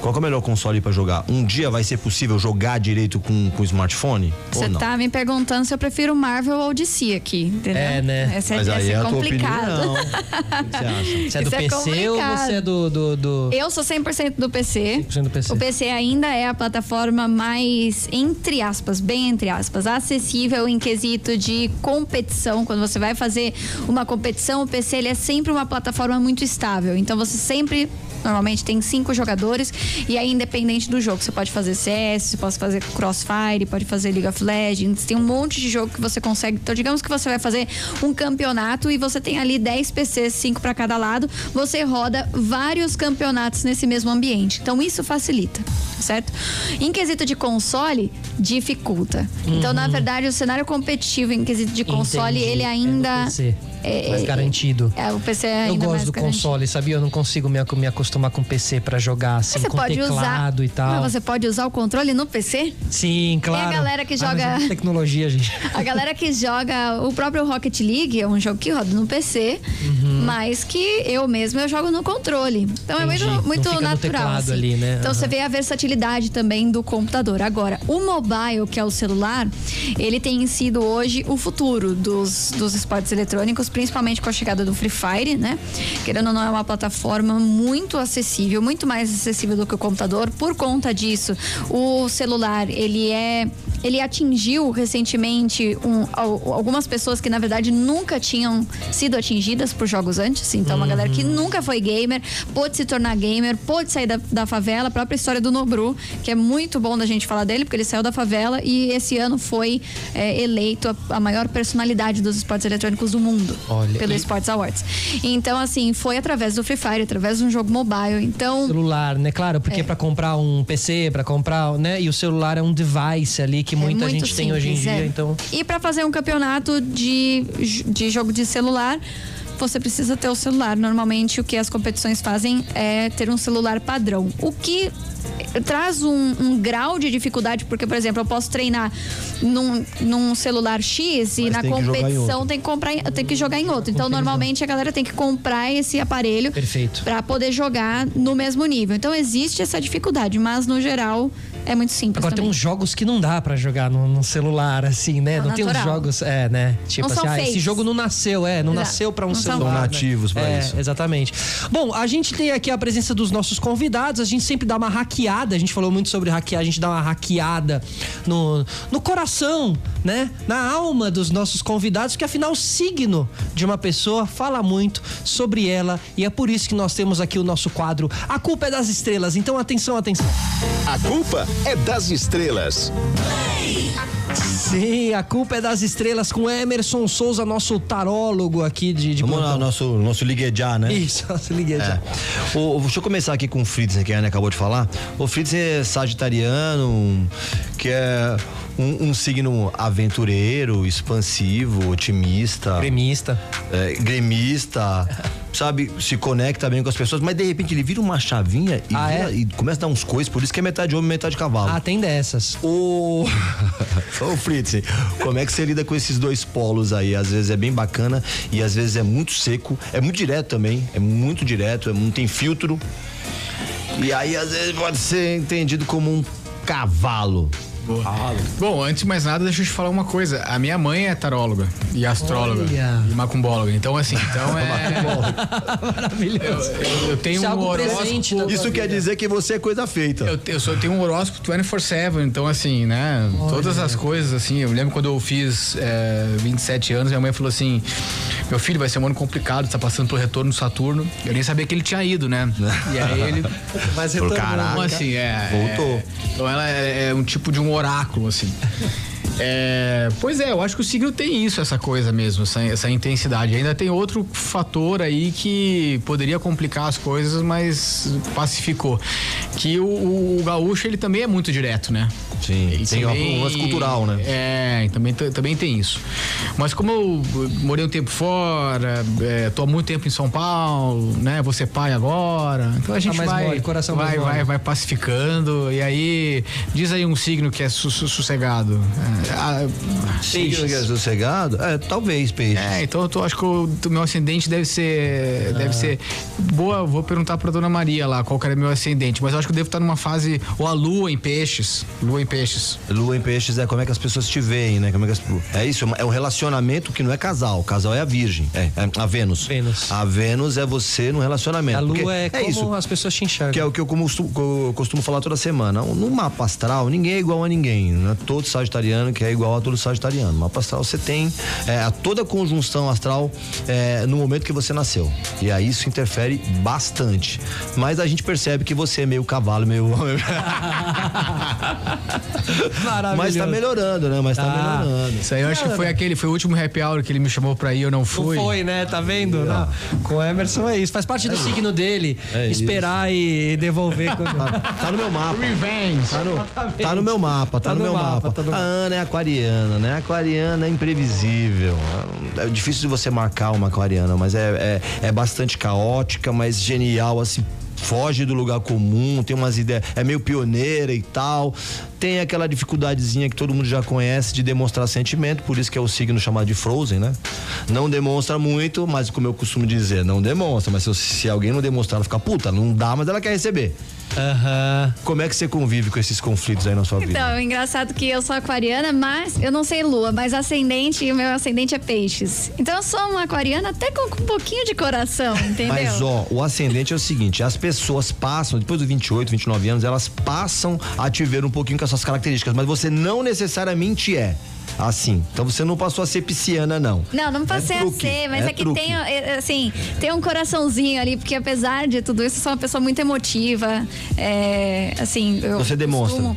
Qual que é o melhor console pra jogar? Um dia vai ser possível jogar direito com, com smartphone? Você ou não? tá me perguntando se eu prefiro Marvel ou DC aqui, entendeu? É, né? Essa, Mas essa aí é é a tua complicado. opinião. O que você acha? Você é do Isso é PC ou complicado. você é do. do, do... Eu sou 100% do PC. 100% do PC. O PC ainda é a plataforma mais, entre aspas, bem entre aspas, acessível em quesito de competição. Quando você vai fazer uma competição, o PC ele é sempre uma plataforma muito estável. Então você sempre. Normalmente tem cinco jogadores e aí, independente do jogo, você pode fazer CS, você pode fazer Crossfire, pode fazer League of Legends, tem um monte de jogo que você consegue. Então, digamos que você vai fazer um campeonato e você tem ali 10 PCs, 5 para cada lado, você roda vários campeonatos nesse mesmo ambiente. Então, isso facilita, certo? Em quesito de console, dificulta. Então, na verdade, o cenário competitivo em quesito de console, Entendi. ele É ainda. PC. É- mais garantido. É, o PC é Eu gosto do garantido. console, sabia? Eu não consigo me, me acostumar com PC pra jogar assim, Você com pode usar. teclado e tal. Mas você pode usar o controle no PC? Sim, claro. galera que Ah, joga- é tecnologia, gente. A galera que joga o próprio Rocket League é um jogo que roda no PC, mas que eu mesmo eu jogo no controle. Então é Uhum. Entendi. muito, Não muito no natural. teclado assim. ali, né? Então Aham. você vê a versatilidade também do computador. Agora, o mobile, que é o celular, ele tem sido hoje o futuro dos, dos esportes eletrônicos, principalmente com a chegada do Free Fire, né? Querendo ou não, é uma plataforma muito acessível, muito mais acessível do que o computador. Por conta disso, o celular, ele é. Ele atingiu recentemente um- al- algumas pessoas que, na verdade, nunca tinham sido atingidas por jogos antes. Então, uma galera que nunca foi gamer, pôde se tornar gamer, pôde sair da, da favela. A própria história do Nobru, que é muito bom da gente falar dele, porque ele saiu da favela e esse ano foi é, eleito a, a maior personalidade dos esportes eletrônicos do mundo. Olha, pelo e- Sports Awards. Então, assim, foi através do Free Fire, através de um jogo mobile. Então. celular, né? Claro, porque É. pra comprar um PC, pra comprar, né? E o celular é um device ali que muita É gente tem hoje em simples, dia, é. então. E para fazer um campeonato de, de jogo de celular, você precisa ter o celular. Normalmente o que as competições fazem é ter um celular padrão. O que traz um, um grau de dificuldade, porque, por exemplo, eu posso treinar num, num celular X e Mas na que competição outro. tem que comprar, em- tem que jogar em outro. Então, normalmente a galera tem que comprar esse aparelho para poder jogar no mesmo nível. Então existe essa dificuldade, mas no geral é muito simples Agora tem também. uns jogos que não dá pra jogar no, no celular, assim, né? É Não tem uns jogos, é, né? Tipo Não assim, são ah, esse jogo não nasceu, é, não Exato. nasceu pra um Não são celular. São né? nativos pra é, isso. Exatamente. Bom, a gente tem aqui a presença dos nossos convidados, a gente sempre dá uma hackeada, a gente falou muito sobre hackear, a gente dá uma hackeada no, no coração, né? Na alma dos nossos convidados, que afinal o signo de uma pessoa fala muito sobre ela e é por isso que nós temos aqui o nosso quadro A Culpa é das Estrelas. Então atenção, atenção. A culpa é das estrelas. Sim, a culpa é das estrelas com Emerson Souza, nosso tarólogo aqui de, de Vamos lá, nosso, nosso liguejá, né? Isso, se liguei já. É. O, deixa eu começar aqui com o Fritz, que a Ana acabou de falar. O Fritz é sagitariano, que é um, um signo aventureiro, expansivo, otimista, Gremista. é, gremista, sabe? Se conecta bem com as pessoas, mas de repente ele vira uma chavinha e, Ah, vira- é? e começa a dar uns coisas, por isso que é metade homem, metade cavalo. Ah, tem dessas. O... Ô Fritz, como é que você lida com esses dois polos aí? Às vezes é bem bacana e às vezes é muito seco, é muito direto também, é muito direto, é- não tem filtro. E aí às vezes pode ser entendido como um cavalo. Bom, antes de mais nada, deixa eu te falar uma coisa. A minha mãe é taróloga e astróloga Olha. e macumbóloga. Então, assim, então é. Maravilhoso. eu, eu tenho é um horóscopo. Isso quer dizer que você é coisa feita. Eu, eu, só tenho um horóscopo 24-7, então assim, né? Todas as coisas, assim. Eu lembro quando eu fiz é, 27 anos, minha mãe falou assim: Meu filho, vai ser um ano complicado, tá passando pelo retorno do Saturno. Eu nem sabia que ele tinha ido, né? E aí ele. Mas retornou. caraca. Assim, é. Voltou. é- então ela é, é um tipo de um oráculo, assim. É, pois é, eu acho que o signo tem isso, essa coisa mesmo, essa, essa intensidade. Ainda tem outro fator aí que poderia complicar as coisas, mas pacificou. Que o, o gaúcho, ele também é muito direto, né? Sim, E tem também- um lance cultural, né? É, também, também tem isso. Mas como eu morei um tempo fora, é, tô há muito tempo em São Paulo, né? Vou ser pai agora. Então a gente mais vai, mole, coração vai, mole. vai, vai pacificando. E aí, diz aí um signo que é su- su- sossegado. Ah, que é sossegado? É, talvez, peixe. É, então eu tô, acho que o meu ascendente deve ser. Ah. Deve ser. Boa, eu vou perguntar pra dona Maria lá qual que era meu ascendente. Mas eu acho que eu devo estar numa fase. Ou a lua em peixes. Lua em peixes. Lua em peixes é como é que as pessoas te veem, né? Como é, que as- é isso, é é um relacionamento que não é casal. O casal é a virgem, é, é a Vênus. Vênus. A Vênus é você no relacionamento. A lua porque é como isso. as pessoas te enxergam. Que é o que eu costumo, que eu costumo falar toda semana. No mapa astral, ninguém é igual a ninguém. Não é todo sagitariano que é igual a todo sagitariano. No mapa astral você tem é, toda a conjunção astral é, no momento que você nasceu. E aí isso interfere bastante. Mas a gente percebe que você é meio cavalo, meio. Maravilhoso. Mas tá melhorando, né? Mas tá Ah. melhorando. Isso aí eu acho que foi aquele, foi o último happy hour que ele me chamou pra ir, eu não Não fui. foi, né? Tá vendo? Não. Com o Emerson é isso. Faz parte do signo dele. É isso. esperar e devolver. quando- Tá no meu mapa. Revenge. Tá no, tá no meu mapa, tá, no, meu mapa. tá no A Ana é aquariana, né? Aquariana é imprevisível. É difícil de você marcar uma aquariana, mas é, é, é bastante caótica, mas genial, assim. Foge do lugar comum, tem umas ideias, é meio pioneira e tal. Tem aquela dificuldadezinha que todo mundo já conhece de demonstrar sentimento, por isso que é o signo chamado de Frozen, né? Não demonstra muito, mas como eu costumo dizer, não demonstra. Mas se, se alguém não demonstrar, ela fica puta, não dá, mas ela quer receber. Aham. Como é que você convive com esses conflitos aí na sua vida? Então, é engraçado que eu sou aquariana, mas eu não sei lua, mas ascendente, o meu ascendente é peixes. Então eu sou uma aquariana até com, um pouquinho de coração, entendeu? Mas ó, o ascendente é o seguinte, as pessoas passam, depois dos 28, 29 anos, elas passam a te ver um pouquinho com as suas características, mas você não necessariamente é assim. Então você não passou a ser pisciana, não. Não, não passei É a ser, mas é é, que truque. tem, é, assim, tem um coraçãozinho ali, porque apesar de tudo isso, eu sou uma pessoa muito emotiva. É, assim, eu Você demonstra. costumo-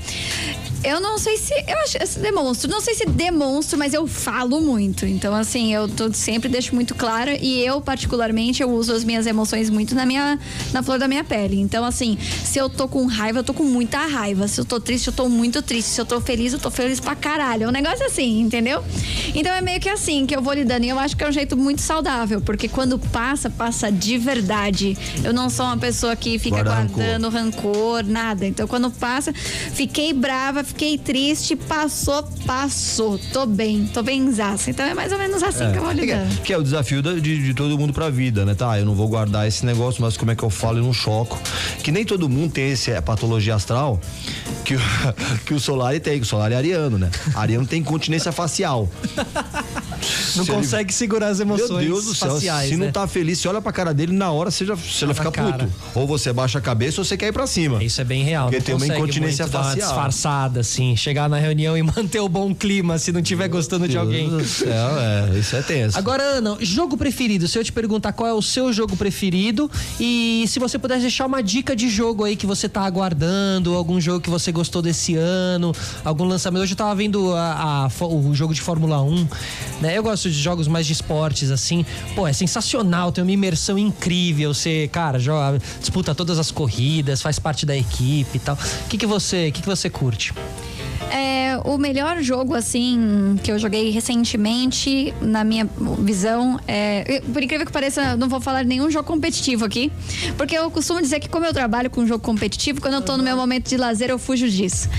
Eu não sei se. Eu acho eu demonstro. Não sei se demonstro, mas eu falo muito. Então, assim, eu tô, sempre deixo muito claro. E eu, particularmente, eu uso as minhas emoções muito na minha. na flor da minha pele. Então, assim, se eu tô com raiva, eu tô com muita raiva. Se eu tô triste, eu tô muito triste. Se eu tô feliz, eu tô feliz pra caralho. É um negócio assim, entendeu? Então é meio que assim que eu vou lidando. E eu acho que é um jeito muito saudável, porque quando passa, passa de verdade. Eu não sou uma pessoa que fica Guarda rancor. guardando rancor, nada. Então quando passa, fiquei brava, fiquei triste, passou, passou. Tô bem, tô bem zaça. Então é mais ou menos assim que eu vou lidando. Que é o desafio de, de todo mundo pra vida, né? Tá, eu não vou guardar esse negócio, mas como é que eu falo e não choco? Que nem todo mundo tem esse é, patologia astral que, o- que o Solari tem, que o Solari é ariano, né? Ariano tem continência facial. Não Se ele- consegue segurar as emoções Meu Deus do céu, faciais, se não né? tá feliz, você olha pra cara dele, na hora você já, você já fica cara. puto. Ou você baixa a cabeça ou você quer ir pra cima. Isso é bem real. Porque não tem uma incontinência muito dar uma facial. disfarçada, assim. Chegar na reunião e manter o bom clima se não estiver gostando de alguém. Deus do céu, é, isso é tenso. Agora, Ana, jogo preferido. Se eu te perguntar qual é o seu jogo preferido e se você pudesse deixar uma dica de jogo aí que você tá aguardando, algum jogo que você gostou desse ano, algum lançamento. Hoje eu tava vendo a- a o jogo de Fórmula 1, né? Eu gosto de jogos mais de esportes, assim. Pô, é sensacional, tem uma imersão incrível. Você, cara, joga, disputa todas as corridas, faz parte da equipe e tal. O que, que você, que, que você curte? É, o melhor jogo, assim, que eu joguei recentemente, na minha visão, é. Por incrível que pareça, não vou falar de nenhum jogo competitivo aqui. Porque eu costumo dizer que, como eu trabalho com jogo competitivo, quando eu tô no meu momento de lazer, eu fujo disso.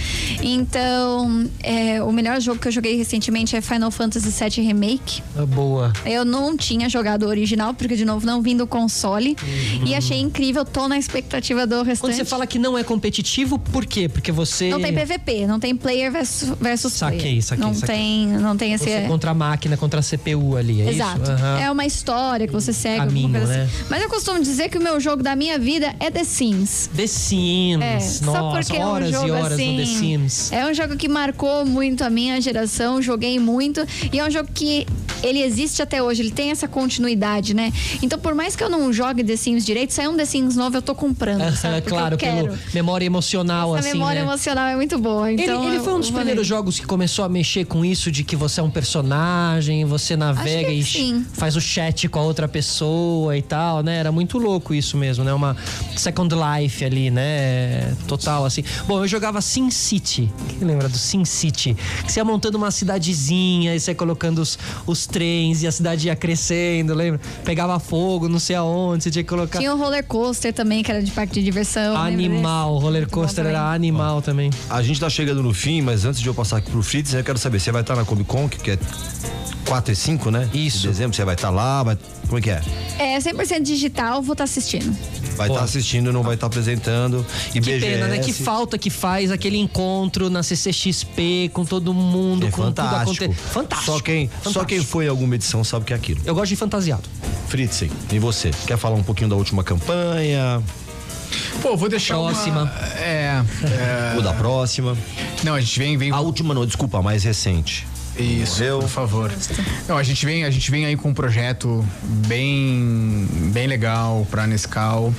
Então, é, o melhor jogo que eu joguei recentemente é Final Fantasy VII Remake. Ah, Boa. Eu não tinha jogado o original, porque, de novo, não vim do console. E achei incrível, tô na expectativa do restante. Quando você fala que não é competitivo, por quê? Porque você. Não tem PVP, não tem player versus, versus Saquei, player. saquei, não saquei. tem, não tem esse Você contra a máquina, contra a CPU ali, é Exato. isso? Aham. É uma história que você segue, Caminho, né? assim. Mas eu costumo dizer que o meu jogo da minha vida é The Sims. The Sims. É, só Nossa, porque horas é um jogo e horas assim. no The Sims. É um jogo que marcou muito a minha geração, joguei muito. E é um jogo que ele existe até hoje, ele tem essa continuidade, né? Então, por mais que eu não jogue The Sims direito, sair um The Sims novo, eu tô comprando. sabe? É Porque claro, eu quero. pelo memória emocional, Essa assim, memória né? emocional é muito boa. Ele, Então, ele foi um dos primeiros ler. jogos que começou a mexer com isso de que você é um personagem, você navega e sim. faz o chat com a outra pessoa e tal, né? Era muito louco isso mesmo, né? Uma Second Life ali, né? Total, assim. Bom, eu jogava Sin City. Quem lembra do Sin City? Que você ia montando uma cidadezinha e você ia colocando os, os trens e a cidade ia crescendo, lembra? Pegava fogo, não sei aonde, você tinha que colocar. Tinha um roller coaster também, que era de parque de diversão. Animal, roller coaster era animal também. A gente tá chegando no fim, mas antes de eu passar aqui pro Fritz, eu quero saber, você vai estar na Comic Con, que é 4 e 5, né? Isso. De dezembro, você vai estar lá, vai... como é que é? É 100% digital, vou estar assistindo. Vai estar Pô. assistindo, não vai estar apresentando. E Que BGS, pena, né? Que falta que faz aquele encontro na CCXP com todo mundo, É com fantástico. tudo acontecendo. Fantástico. Só quem, só Fantástico. quem foi em alguma edição sabe o que é aquilo. Eu gosto de fantasiado. Fritzen, e você? Quer falar um pouquinho da última campanha? Pô, vou deixar uma- Próxima. É, é, Ou da próxima? Não, a gente vem, vem A última não, desculpa, a mais recente. Isso, Morreu. por favor. Não, a gente vem, a gente vem aí com um projeto bem, bem legal para Nescau,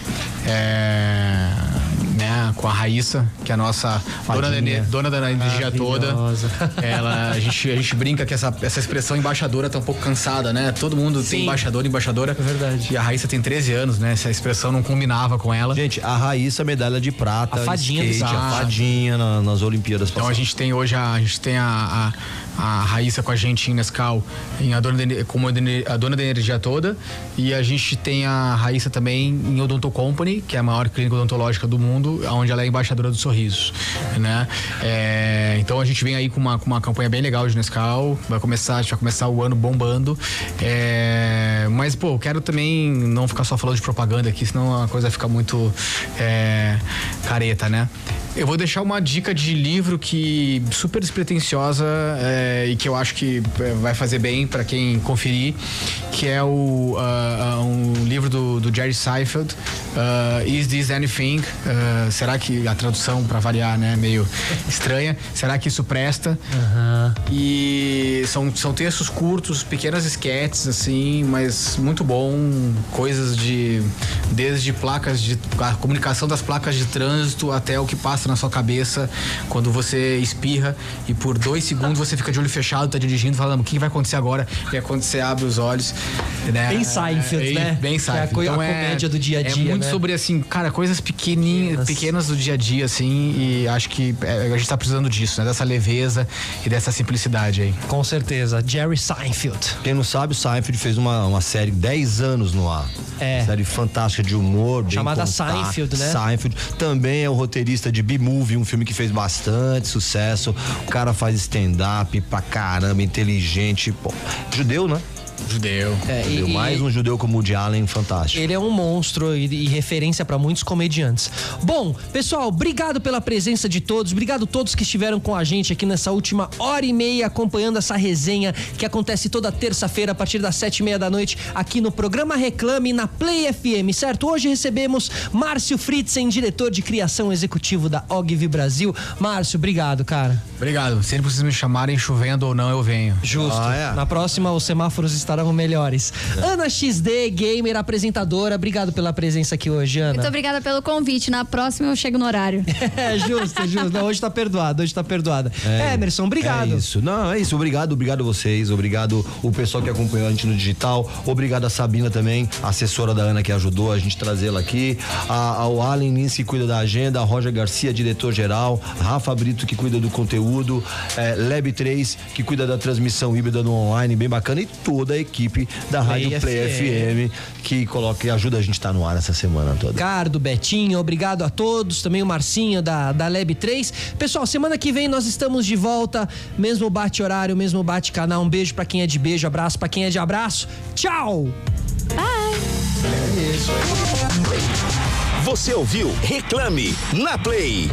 é, né, com a Raíssa, que é a nossa dona dona da energia toda. Ela, a gente, a gente brinca que essa, essa expressão embaixadora tá um pouco cansada, né? Todo mundo Sim. tem embaixador, embaixadora. É verdade. E a Raíssa tem 13 anos, né? Essa expressão não combinava com ela. Gente, a Raíssa, medalha de prata. A fadinha do skate, a fadinha na- nas Olimpíadas Então a passadas. gente tem hoje a, a gente tem a, a, a Raíssa com a gente em Nescau, em a dona ener- como a dona- da energia toda. E a gente tem a Raíssa também em Odonto Company, que é a maior clínica odontológica do mundo, onde ela é embaixadora dos sorrisos. Né? É, então a gente vem aí com uma, com uma campanha bem legal de Nescau. Vai começar, a gente vai começar o ano bombando. É, mas, pô, eu quero também não ficar só falando de propaganda aqui, senão a coisa fica muito é, careta, né? Eu vou deixar uma dica de livro que super despretensiosa é, e que eu acho que é, vai fazer bem para quem conferir, que é o ah, um livro do, do Jerry Seinfeld, ah, Is This Anything? Ah, será que a tradução para variar, né, é meio estranha? Será que isso presta? E são, são textos curtos, pequenas esquetes, assim, mas muito bom. Coisas de. Desde placas de. a comunicação das placas de trânsito até o que passa na sua cabeça quando você espirra e por dois segundos você fica de olho fechado, tá dirigindo, falando o que vai acontecer agora? E aí quando você abre os olhos. Né? Bem Seinfeld, É, né? Bem Que é a Seinfeld. co- a Então é- comédia do dia a dia, É muito né? sobre, assim, cara, coisas pequeninhas, pequenas do dia a dia, assim, e acho que é, a gente tá precisando disso, né? Dessa leveza e dessa simplicidade aí. Com certeza. Jerry Seinfeld. Quem não sabe, o Seinfeld fez uma, uma série 10 anos no ar. É. Série fantástica de humor. bem Chamada contada. Seinfeld, né? Seinfeld. Também é o roteirista de B-Movie, um filme que fez bastante sucesso. O cara faz stand-up pra caramba, inteligente. Pô, judeu, né? Judeu. É, e- Judeu. e- Mais um judeu como o Woody Allen, fantástico. Ele é um monstro e, e referência para muitos comediantes. Bom, pessoal, obrigado pela presença de todos. Obrigado a todos que estiveram com a gente aqui nessa última hora e meia acompanhando essa resenha que acontece toda terça-feira a partir das sete e meia da noite aqui no programa Reclame na Play FM, certo? Hoje recebemos Márcio Fritzen, diretor de criação executivo da Ogvi Brasil. Márcio, obrigado, cara. Obrigado. Sempre que vocês me chamarem, chovendo ou não, eu venho. Justo. Ah, é? Na próxima, os semáforos estarão melhores. Ana XD, gamer, apresentadora, obrigado pela presença aqui hoje, Ana. Muito obrigada pelo convite. Na próxima eu chego no horário. É, justo, justo. Não, hoje tá perdoado, hoje tá perdoada. Emerson, obrigado. É isso. Não, é isso. Obrigado, obrigado a vocês. Obrigado o pessoal que acompanhou a gente no digital. Obrigado a Sabina também, assessora da Ana que ajudou a gente trazê-la aqui. A, ao Allen Lins que cuida da agenda, a Roger Garcia, diretor-geral, Rafa Brito que cuida do conteúdo, é, Lab 3 que cuida da transmissão híbrida no online, bem bacana, e toda a equipe da Rádio Play Play FM, que coloca e ajuda a gente a estar no ar essa semana toda. Ricardo, Betinho, obrigado a todos, também o Marcinho da, da Lab 3. Pessoal, semana que vem nós estamos de volta, mesmo bate horário, mesmo bate canal. Um beijo pra quem é de beijo, abraço pra quem é de abraço. Tchau! Você ouviu Reclame na Play.